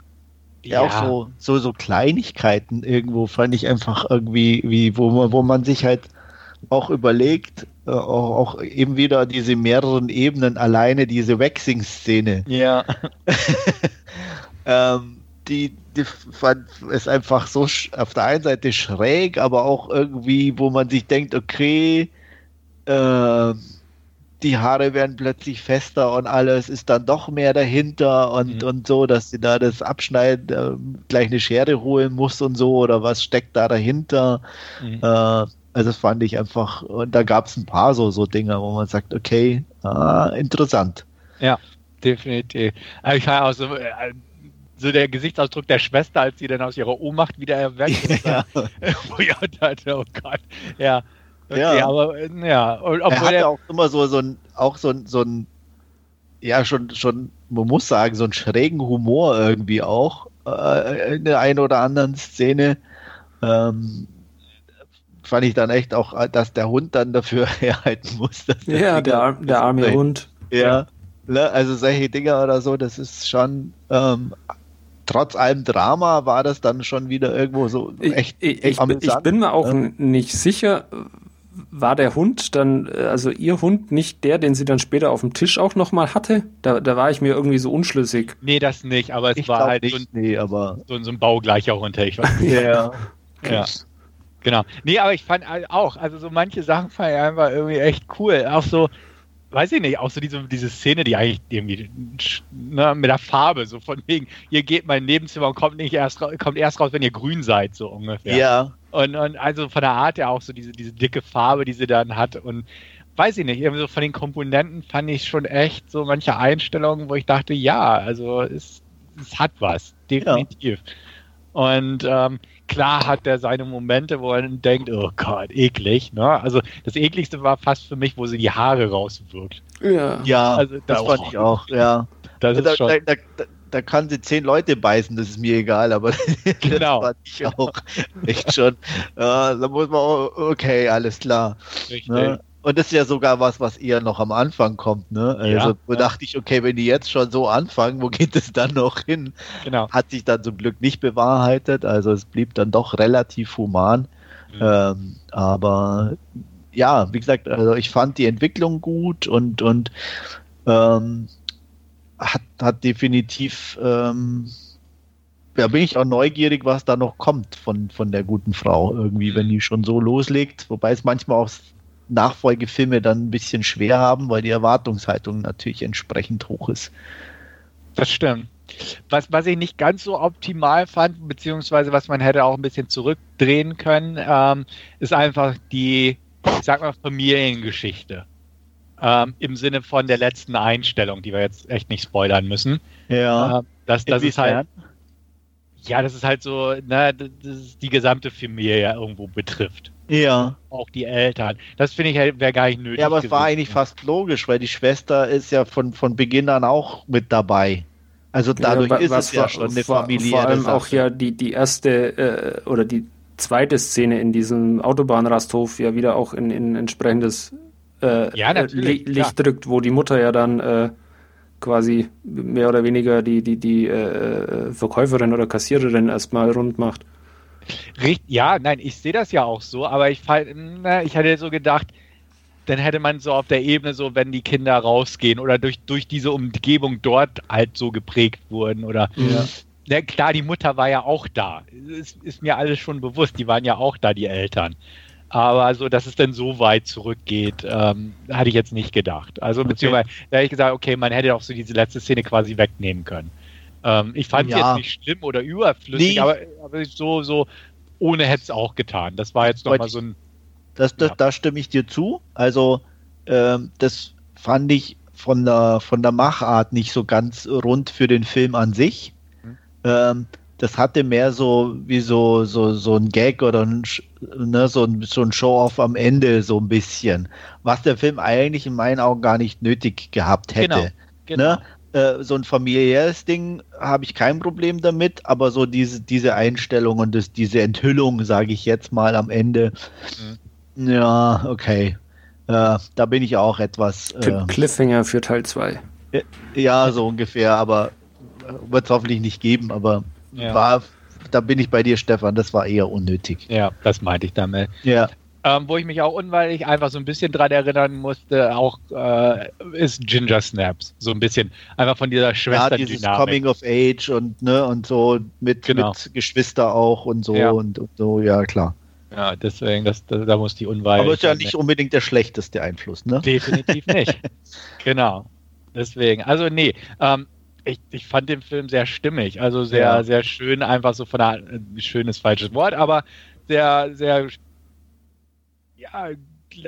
Speaker 3: Ja, auch so, so, so Kleinigkeiten irgendwo fand ich einfach irgendwie, wie, wo man, wo man sich halt auch überlegt, äh, auch, auch eben wieder diese mehreren Ebenen, alleine diese Waxing-Szene.
Speaker 1: Ja. <laughs>
Speaker 3: ähm, die fand es einfach so auf der einen Seite schräg, aber auch irgendwie, wo man sich denkt, okay, äh, die Haare werden plötzlich fester und alles ist dann doch mehr dahinter und,
Speaker 1: Mhm.
Speaker 3: und so, dass sie da das Abschneiden äh, gleich eine Schere holen muss und so oder was steckt da dahinter.
Speaker 1: Mhm.
Speaker 3: Äh, also das fand ich einfach, und da gab es ein paar so, so Dinge, wo man sagt, okay, ah, interessant.
Speaker 1: Definitiv. Aber ich fand auch so, der Gesichtsausdruck der Schwester, als sie dann aus ihrer Ohnmacht wieder erweckt <laughs> ist,
Speaker 3: Ja. <laughs>
Speaker 1: wo ich auch dachte, oh Gott, ja. Okay,
Speaker 3: Ja.
Speaker 1: aber äh, ja, und
Speaker 3: er
Speaker 1: obwohl
Speaker 3: hatte
Speaker 1: er,
Speaker 3: auch immer so, so ein, auch so ein, so ein, ja, schon, schon, man muss sagen, so einen schrägen Humor irgendwie auch äh, in der einen oder anderen Szene. Ähm, fand ich dann echt auch, dass der Hund dann dafür <laughs> herhalten muss. Dass
Speaker 2: Ja, der, ar- der arme Hund.
Speaker 3: Ja, ne, also solche Dinge oder so, das ist schon, ähm, trotz allem Drama war das dann schon wieder irgendwo so
Speaker 2: Ich,
Speaker 3: echt,
Speaker 2: ich,
Speaker 3: echt
Speaker 2: ich, bin- ich bin mir auch
Speaker 3: ne?
Speaker 2: n- nicht sicher, war der Hund dann, also ihr Hund nicht der, den sie dann später auf dem Tisch auch nochmal hatte? Da, da war ich mir irgendwie so unschlüssig.
Speaker 1: nee, das nicht, aber es
Speaker 3: Ich
Speaker 1: war halt
Speaker 3: nicht,
Speaker 1: so, ein,
Speaker 3: nee, aber
Speaker 1: so, ein- so ein baugleicher Hund, ich weiß nicht. <laughs>
Speaker 3: ja.
Speaker 1: Ja. Genau. Nee, aber ich fand auch, also so manche Sachen fand ich einfach irgendwie echt cool. Auch so, weiß ich nicht, auch so diese, diese Szene, die eigentlich irgendwie ne, mit der Farbe, so von wegen, ihr geht mein Nebenzimmer und kommt nicht erst kommt erst raus, wenn ihr grün seid, so ungefähr.
Speaker 3: Ja.
Speaker 1: Und, und also von der Art ja auch so diese, diese dicke Farbe, die sie dann hat. Und weiß ich nicht, irgendwie so von den Komponenten fand ich schon echt so manche Einstellungen, wo ich dachte, ja, also es, es hat was, definitiv. Ja. Und ähm, klar hat er seine Momente, wo er denkt, oh Gott, eklig. Ne? Also das ekligste war fast für mich, wo sie die Haare rauswirkt.
Speaker 3: Ja, ja also, das, das fand ich auch, ja. Das ist da, schon da, da, da, kann sie zehn Leute beißen, das ist mir egal, aber <laughs>
Speaker 1: genau.
Speaker 3: das fand ich auch echt schon. Ja, da muss man auch, okay, alles klar. Richtig. Ne? Und das ist ja sogar was, was eher noch am Anfang kommt, ne? Also ja, ja. dachte ich, okay, wenn die jetzt schon so anfangen, wo geht es dann noch hin?
Speaker 1: Genau.
Speaker 3: Hat sich dann zum Glück nicht bewahrheitet, also es blieb dann doch relativ human. Mhm. Ähm, aber ja, wie gesagt, also ich fand die Entwicklung gut und, und ähm, hat, hat definitiv, ähm, ja, bin ich auch neugierig, was da noch kommt von, von der guten Frau irgendwie, wenn die schon so loslegt, wobei es manchmal auch Nachfolgefilme dann ein bisschen schwer haben, weil die Erwartungshaltung natürlich entsprechend hoch ist.
Speaker 1: Das stimmt. Was, was ich nicht ganz so optimal fand, beziehungsweise was man hätte auch ein bisschen zurückdrehen können, ähm, ist einfach die, ich sag mal, Familiengeschichte. Ähm, Im Sinne von der letzten Einstellung, die wir jetzt echt nicht spoilern müssen.
Speaker 3: Ja.
Speaker 1: Ähm, das, das ist halt. Ja, das ist halt so, ne, das die gesamte Familie irgendwo betrifft.
Speaker 3: Ja.
Speaker 1: Auch die Eltern. Das finde ich wäre gar nicht nötig.
Speaker 3: Ja, aber es war eigentlich fast logisch, weil die Schwester ist ja von, von Beginn an auch mit dabei. Also dadurch ja, ist es ja schon eine Familie.
Speaker 2: Vor allem auch ja die, die erste äh, oder die zweite Szene in diesem Autobahnrasthof ja wieder auch in, in entsprechendes äh, ja, Licht klar. drückt, wo die Mutter ja dann äh, quasi mehr oder weniger die, die, die äh, Verkäuferin oder Kassiererin erstmal rund macht.
Speaker 1: Ja, nein, ich sehe das ja auch so, aber ich, na, ich hatte so gedacht, dann hätte man so auf der Ebene so, wenn die Kinder rausgehen oder durch, durch diese Umgebung dort halt so geprägt wurden oder ja. Na, klar, die Mutter war ja auch da. Ist, ist mir alles schon bewusst, die waren ja auch da, die Eltern. Aber so, dass es dann so weit zurückgeht, ähm, hatte ich jetzt nicht gedacht. Also, okay. beziehungsweise, da hätte ich gesagt, okay, man hätte auch so diese letzte Szene quasi wegnehmen können. Ähm, ich fand ja. jetzt nicht schlimm oder überflüssig, nee. aber, aber, so, so ohne hätte es auch getan. Das war jetzt nochmal so ein.
Speaker 3: Das, das, ja. Da stimme ich dir zu. Also, ähm, das fand ich von der, von der Machart nicht so ganz rund für den Film an sich. Mhm. Ähm, das hatte mehr so wie so, so, so ein Gag oder ein, ne, so ein, so ein Show-off am Ende, so ein bisschen. Was der Film eigentlich in meinen Augen gar nicht nötig gehabt hätte. Genau. Genau. Ne? Äh, so ein familiäres Ding habe ich kein Problem damit, aber so diese, diese Einstellung und das, diese Enthüllung, sage ich jetzt mal am Ende, mhm. ja, okay. Äh, da bin ich auch etwas.
Speaker 2: Äh, Cliffhanger für Teil 2.
Speaker 3: Ja, so ungefähr, aber wird es hoffentlich nicht geben, aber ja. war, da bin ich bei dir, Stefan, das war eher unnötig.
Speaker 1: Ja, das meinte ich damit.
Speaker 3: Ja.
Speaker 1: Ähm, wo ich mich auch unweilig einfach so ein bisschen dran erinnern musste, auch äh, ist Ginger Snaps. So ein bisschen einfach von dieser Schwester. Ja, dieses
Speaker 3: Coming of Age und ne und so mit, genau. mit Geschwister auch und so ja. und, und, so, ja klar.
Speaker 1: Ja, deswegen, das, das, da muss die unweilig.
Speaker 3: Aber ist ja nicht unbedingt der schlechteste Einfluss, ne?
Speaker 1: Definitiv nicht. <laughs> genau. Deswegen, also nee, ähm, ich, ich, fand den Film sehr stimmig, also sehr, ja. sehr schön, einfach so von der, äh, schönes falsches Wort, aber sehr, sehr
Speaker 3: ja,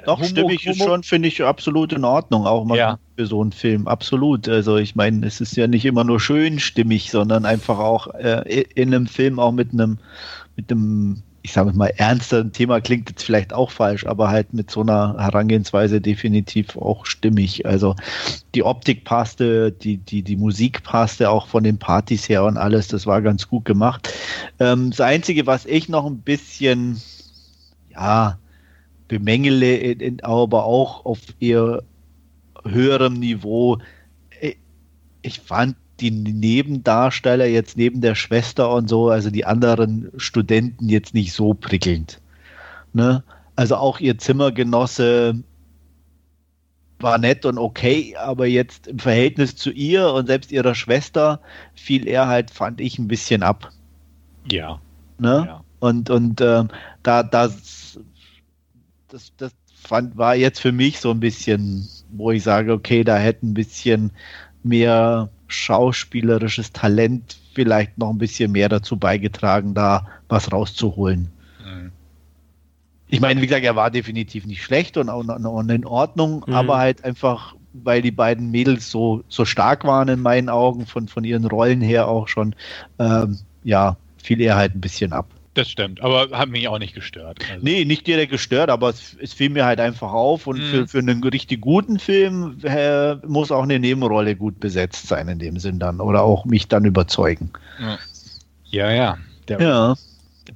Speaker 3: doch, stimmig ist schon, finde ich, absolut in Ordnung, auch mal ja. für so einen Film. Absolut. Also ich meine, es ist ja nicht immer nur schön stimmig, sondern einfach auch äh, in einem Film auch mit einem, mit einem, ich sage mal, ernsteren Thema klingt jetzt vielleicht auch falsch, aber halt mit so einer Herangehensweise definitiv auch stimmig. Also die Optik passte, die, die, die Musik passte auch von den Partys her und alles, das war ganz gut gemacht. Ähm, das Einzige, was ich noch ein bisschen, ja, bemängele, aber auch auf eher höherem Niveau. Äh, ich fand die Nebendarsteller jetzt neben der Schwester und so, also die anderen Studenten jetzt nicht so prickelnd. Ne? Also auch ihr Zimmergenosse war nett und okay, aber jetzt im Verhältnis zu ihr und selbst ihrer Schwester fiel er halt, fand ich, ein bisschen ab.
Speaker 1: Ja.
Speaker 3: Ne? Ja. Und, und ähm, da, da das, das fand, war jetzt für mich so ein bisschen wo ich sage, okay, da hätte ein bisschen mehr schauspielerisches Talent vielleicht noch ein bisschen mehr dazu beigetragen, da was rauszuholen. Mhm. Ich meine, wie gesagt, er war definitiv nicht schlecht und, und, und in Ordnung, mhm. aber halt einfach, weil die beiden Mädels so, so stark waren in meinen Augen, von, von ihren Rollen her auch schon, ähm, ja, fiel er halt ein bisschen ab.
Speaker 1: Das stimmt, aber hat mich auch nicht gestört.
Speaker 3: Also. Nee, nicht direkt gestört, aber es, es fiel mir halt einfach auf und mm. für, für einen richtig guten Film äh, muss auch eine Nebenrolle gut besetzt sein in dem Sinn dann oder auch mich dann überzeugen.
Speaker 1: Ja, ja.
Speaker 3: Der ja,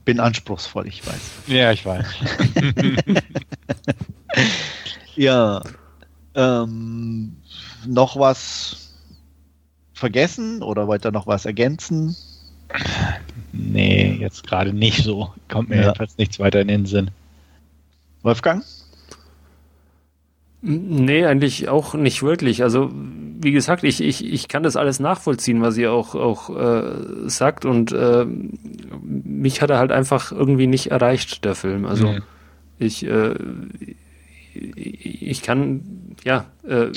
Speaker 3: bin anspruchsvoll, ich weiß.
Speaker 1: Ja, ich weiß. <laughs>
Speaker 3: ja, ähm, noch was vergessen oder wollt ihr noch was ergänzen?
Speaker 1: Nee, jetzt gerade nicht so. Kommt mir ja. jedenfalls nichts weiter in den Sinn.
Speaker 3: Wolfgang?
Speaker 2: Nee, eigentlich auch nicht wirklich. Also, wie gesagt, ich, ich, ich kann das alles nachvollziehen, was ihr auch, auch äh, sagt. Und äh, mich hat er halt einfach irgendwie nicht erreicht, der Film. Also, mhm. ich, äh, ich kann, ja, äh,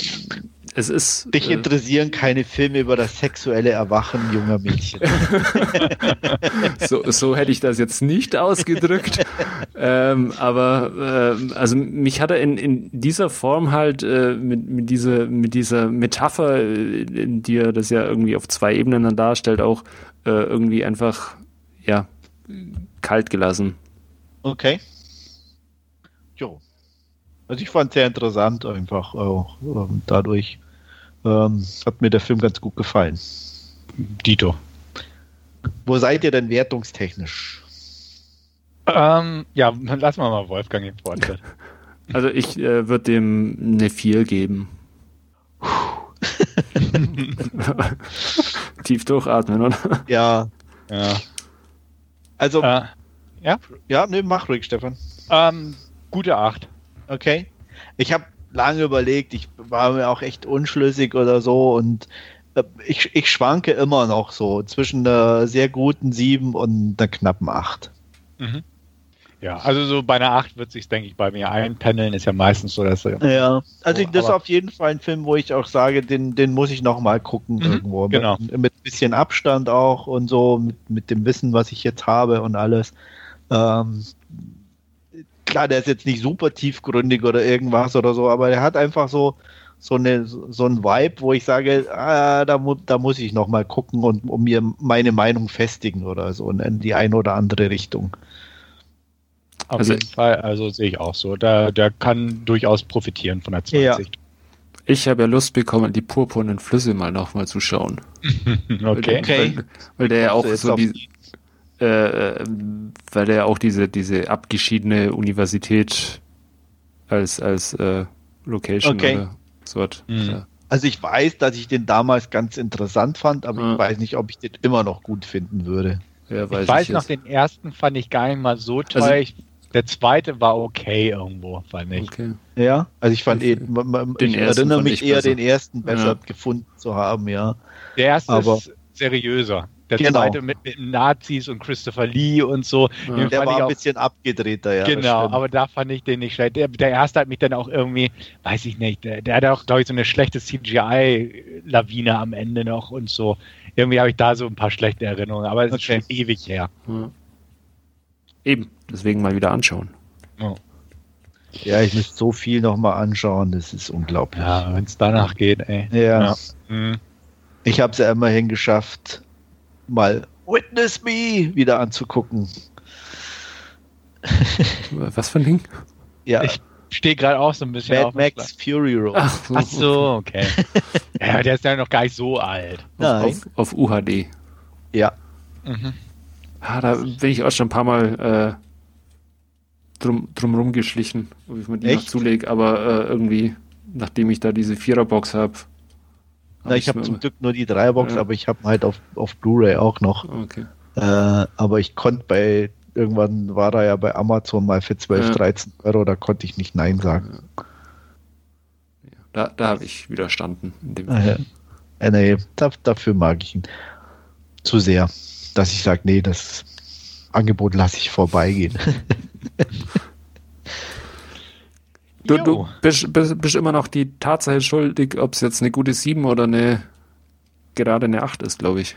Speaker 2: es ist.
Speaker 3: Dich äh, interessieren keine Filme über das sexuelle Erwachen junger Mädchen. <laughs>
Speaker 2: so, so hätte ich das jetzt nicht ausgedrückt. ähm, aber äh, also mich hat er in, in dieser Form halt äh, mit, mit, dieser, mit dieser Metapher, äh, in die er das ja irgendwie auf zwei Ebenen dann darstellt, auch äh, irgendwie einfach ja kalt gelassen.
Speaker 3: Okay. Jo. Also ich fand es sehr interessant einfach auch ähm, dadurch ähm, hat mir der Film ganz gut gefallen.
Speaker 1: Dito.
Speaker 3: Wo seid ihr denn wertungstechnisch?
Speaker 1: Ähm, ja, lassen wir mal Wolfgang in Wort. <laughs>
Speaker 2: Also ich äh, würde dem eine 4 geben. <laughs> Tief durchatmen, oder?
Speaker 3: Ja.
Speaker 1: Ja.
Speaker 3: Also.
Speaker 1: Äh, ja?
Speaker 3: Ja, ne, mach ruhig, Stefan.
Speaker 1: Ähm, gute 8.
Speaker 3: Okay. Ich habe lange überlegt, ich war mir auch echt unschlüssig oder so und äh, ich, ich schwanke immer noch so zwischen einer sehr guten 7 und einer knappen 8.
Speaker 1: Mhm. Ja, also so bei einer 8 wird sich, denke ich, bei mir einpendeln, ist ja meistens so, dass.
Speaker 3: Ja, also so, das ist auf jeden Fall ein Film, wo ich auch sage, den, den muss ich nochmal gucken mhm, irgendwo.
Speaker 1: Genau.
Speaker 3: Mit, mit bisschen Abstand auch und so, mit, mit dem Wissen, was ich jetzt habe und alles. Ähm, klar, der ist jetzt nicht super tiefgründig oder irgendwas oder so, aber der hat einfach so, so, eine, so ein Vibe, wo ich sage, ah, da, mu da muss ich noch mal gucken und um mir meine Meinung festigen oder so in die eine oder andere Richtung.
Speaker 1: Auf also, jeden Fall, also sehe ich auch so. Der, der kann durchaus profitieren von der 20. Ja.
Speaker 2: Ich habe ja Lust bekommen, die purpurnen Flüsse mal nochmal zu schauen. <laughs>
Speaker 1: okay.
Speaker 2: Weil, weil, weil der ja auch so die, äh, weil er auch diese, diese abgeschiedene Universität als, als äh, Location
Speaker 3: okay.
Speaker 2: oder so hat.
Speaker 3: Mhm. Ja. Also ich weiß, dass ich den damals ganz interessant fand, aber ja. ich weiß nicht, ob ich den immer noch gut finden würde.
Speaker 1: Ja, weiß ich weiß ich noch, den ersten fand ich gar nicht mal so toll. Also, der zweite war okay irgendwo, fand ich. Okay.
Speaker 3: Ja, also ich fand eh, ich erinnere mich eher besser. den ersten besser ja. gefunden zu haben, ja.
Speaker 1: Der erste aber, ist seriöser. Der genau. zweite mit, mit, Nazis und Christopher Lee und so.
Speaker 3: Ja. Der war ein bisschen abgedrehter, ja.
Speaker 1: Genau, aber da fand ich den nicht schlecht. Der, der erste hat mich dann auch irgendwie, weiß ich nicht, der, der hat auch, glaube ich, so eine schlechte CGI-Lawine am Ende noch und so. Irgendwie habe ich da so ein paar schlechte Erinnerungen, aber es okay. ist schon ewig her. Ja.
Speaker 2: Eben, deswegen mal wieder anschauen.
Speaker 3: Oh. Ja, ich müsste so viel nochmal anschauen, das ist unglaublich.
Speaker 1: Ja, wenn es danach geht, ey.
Speaker 3: Ja. ja. Mhm. Ich habe es ja immerhin geschafft, mal Witness Me wieder anzugucken. <laughs>
Speaker 2: Was für ein Ding?
Speaker 1: Ja. Ich stehe gerade auch so ein bisschen
Speaker 3: Mad auf. Max Fury Road. Ach,
Speaker 1: Ach so, okay. <laughs> ja, der ist ja noch gar nicht so alt.
Speaker 2: Nein. Auf, auf, UHD.
Speaker 3: Ja.
Speaker 2: Mhm. Ah, da bin ich auch schon ein paar Mal äh, drum, drum geschlichen, ob ich mir die Echt? noch zulege, aber äh, irgendwie, nachdem ich da diese Viererbox habe,
Speaker 3: na, ich habe zum Glück nur die Dreierbox, ja. aber ich habe halt auf, auf Blu-ray auch noch.
Speaker 2: Okay.
Speaker 3: Äh, aber ich konnte bei, irgendwann war da ja bei Amazon mal für 12, ja. 13 Euro, da konnte ich nicht Nein sagen.
Speaker 2: Ja. Da, da habe ich widerstanden. In dem
Speaker 3: Fall. Äh, nee, da, dafür mag ich ihn zu sehr, dass ich sage, nee, das Angebot lasse ich vorbeigehen. <laughs>
Speaker 2: Du, du bist, bist, bist, immer noch die Tatsache schuldig, ob es jetzt eine gute 7 oder eine gerade eine 8 ist, glaube ich.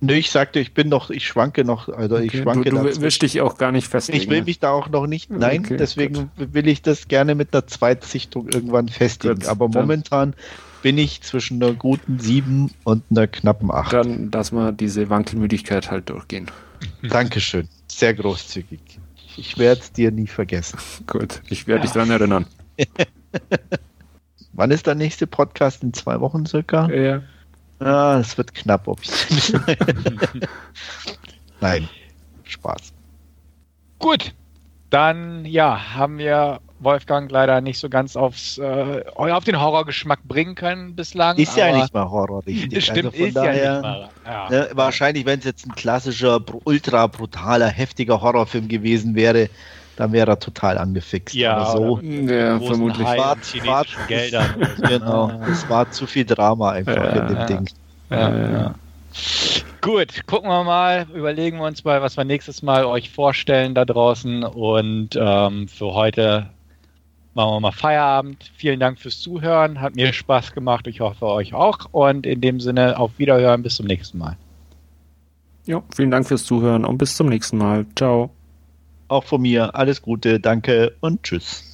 Speaker 3: Nö, ich sagte, ich bin noch, ich schwanke noch, also okay. ich schwanke.
Speaker 2: Du, du willst dich auch gar nicht festlegen.
Speaker 3: Ich will mich da auch noch nicht, nein, okay, deswegen gut. will ich das gerne mit einer Zweitsichtung irgendwann festigen. Gut, Aber momentan bin ich zwischen einer guten 7 und einer knappen 8.
Speaker 2: Dann, dass wir diese Wankelmüdigkeit halt durchgehen.
Speaker 3: Dankeschön, sehr großzügig. Ich werde es dir nie vergessen. <laughs>
Speaker 2: Gut, ich werde ja. dich daran erinnern. <laughs>
Speaker 3: Wann ist der nächste Podcast? In zwei Wochen circa?
Speaker 2: Ja.
Speaker 3: Ah, es wird knapp, ob ich. <laughs> Nein, Spaß.
Speaker 1: Gut, dann ja, haben wir Wolfgang leider nicht so ganz aufs, äh, auf den Horrorgeschmack bringen können bislang.
Speaker 3: Ist ja nicht mal Horror,
Speaker 1: richtig. Stimmt, also ist daher, ja nicht mal. Ja.
Speaker 3: Ne, wahrscheinlich, wenn es jetzt ein klassischer, ultra brutaler, heftiger Horrorfilm gewesen wäre, dann wäre er total angefixt.
Speaker 1: Ja,
Speaker 3: so.
Speaker 2: ja vermutlich.
Speaker 3: War, war, Geldern. <laughs> genau, es war zu viel Drama einfach ja, in dem ja. Ding.
Speaker 1: Ja, ja. Gut, gucken wir mal, überlegen wir uns mal, was wir nächstes Mal euch vorstellen da draußen. Und ähm, für heute machen wir mal Feierabend. Vielen Dank fürs Zuhören, hat mir Spaß gemacht. Ich hoffe euch auch. Und in dem Sinne auf Wiederhören, bis zum nächsten Mal.
Speaker 2: Ja, vielen Dank fürs Zuhören und bis zum nächsten Mal. Ciao.
Speaker 3: Auch von mir alles Gute, danke und tschüss.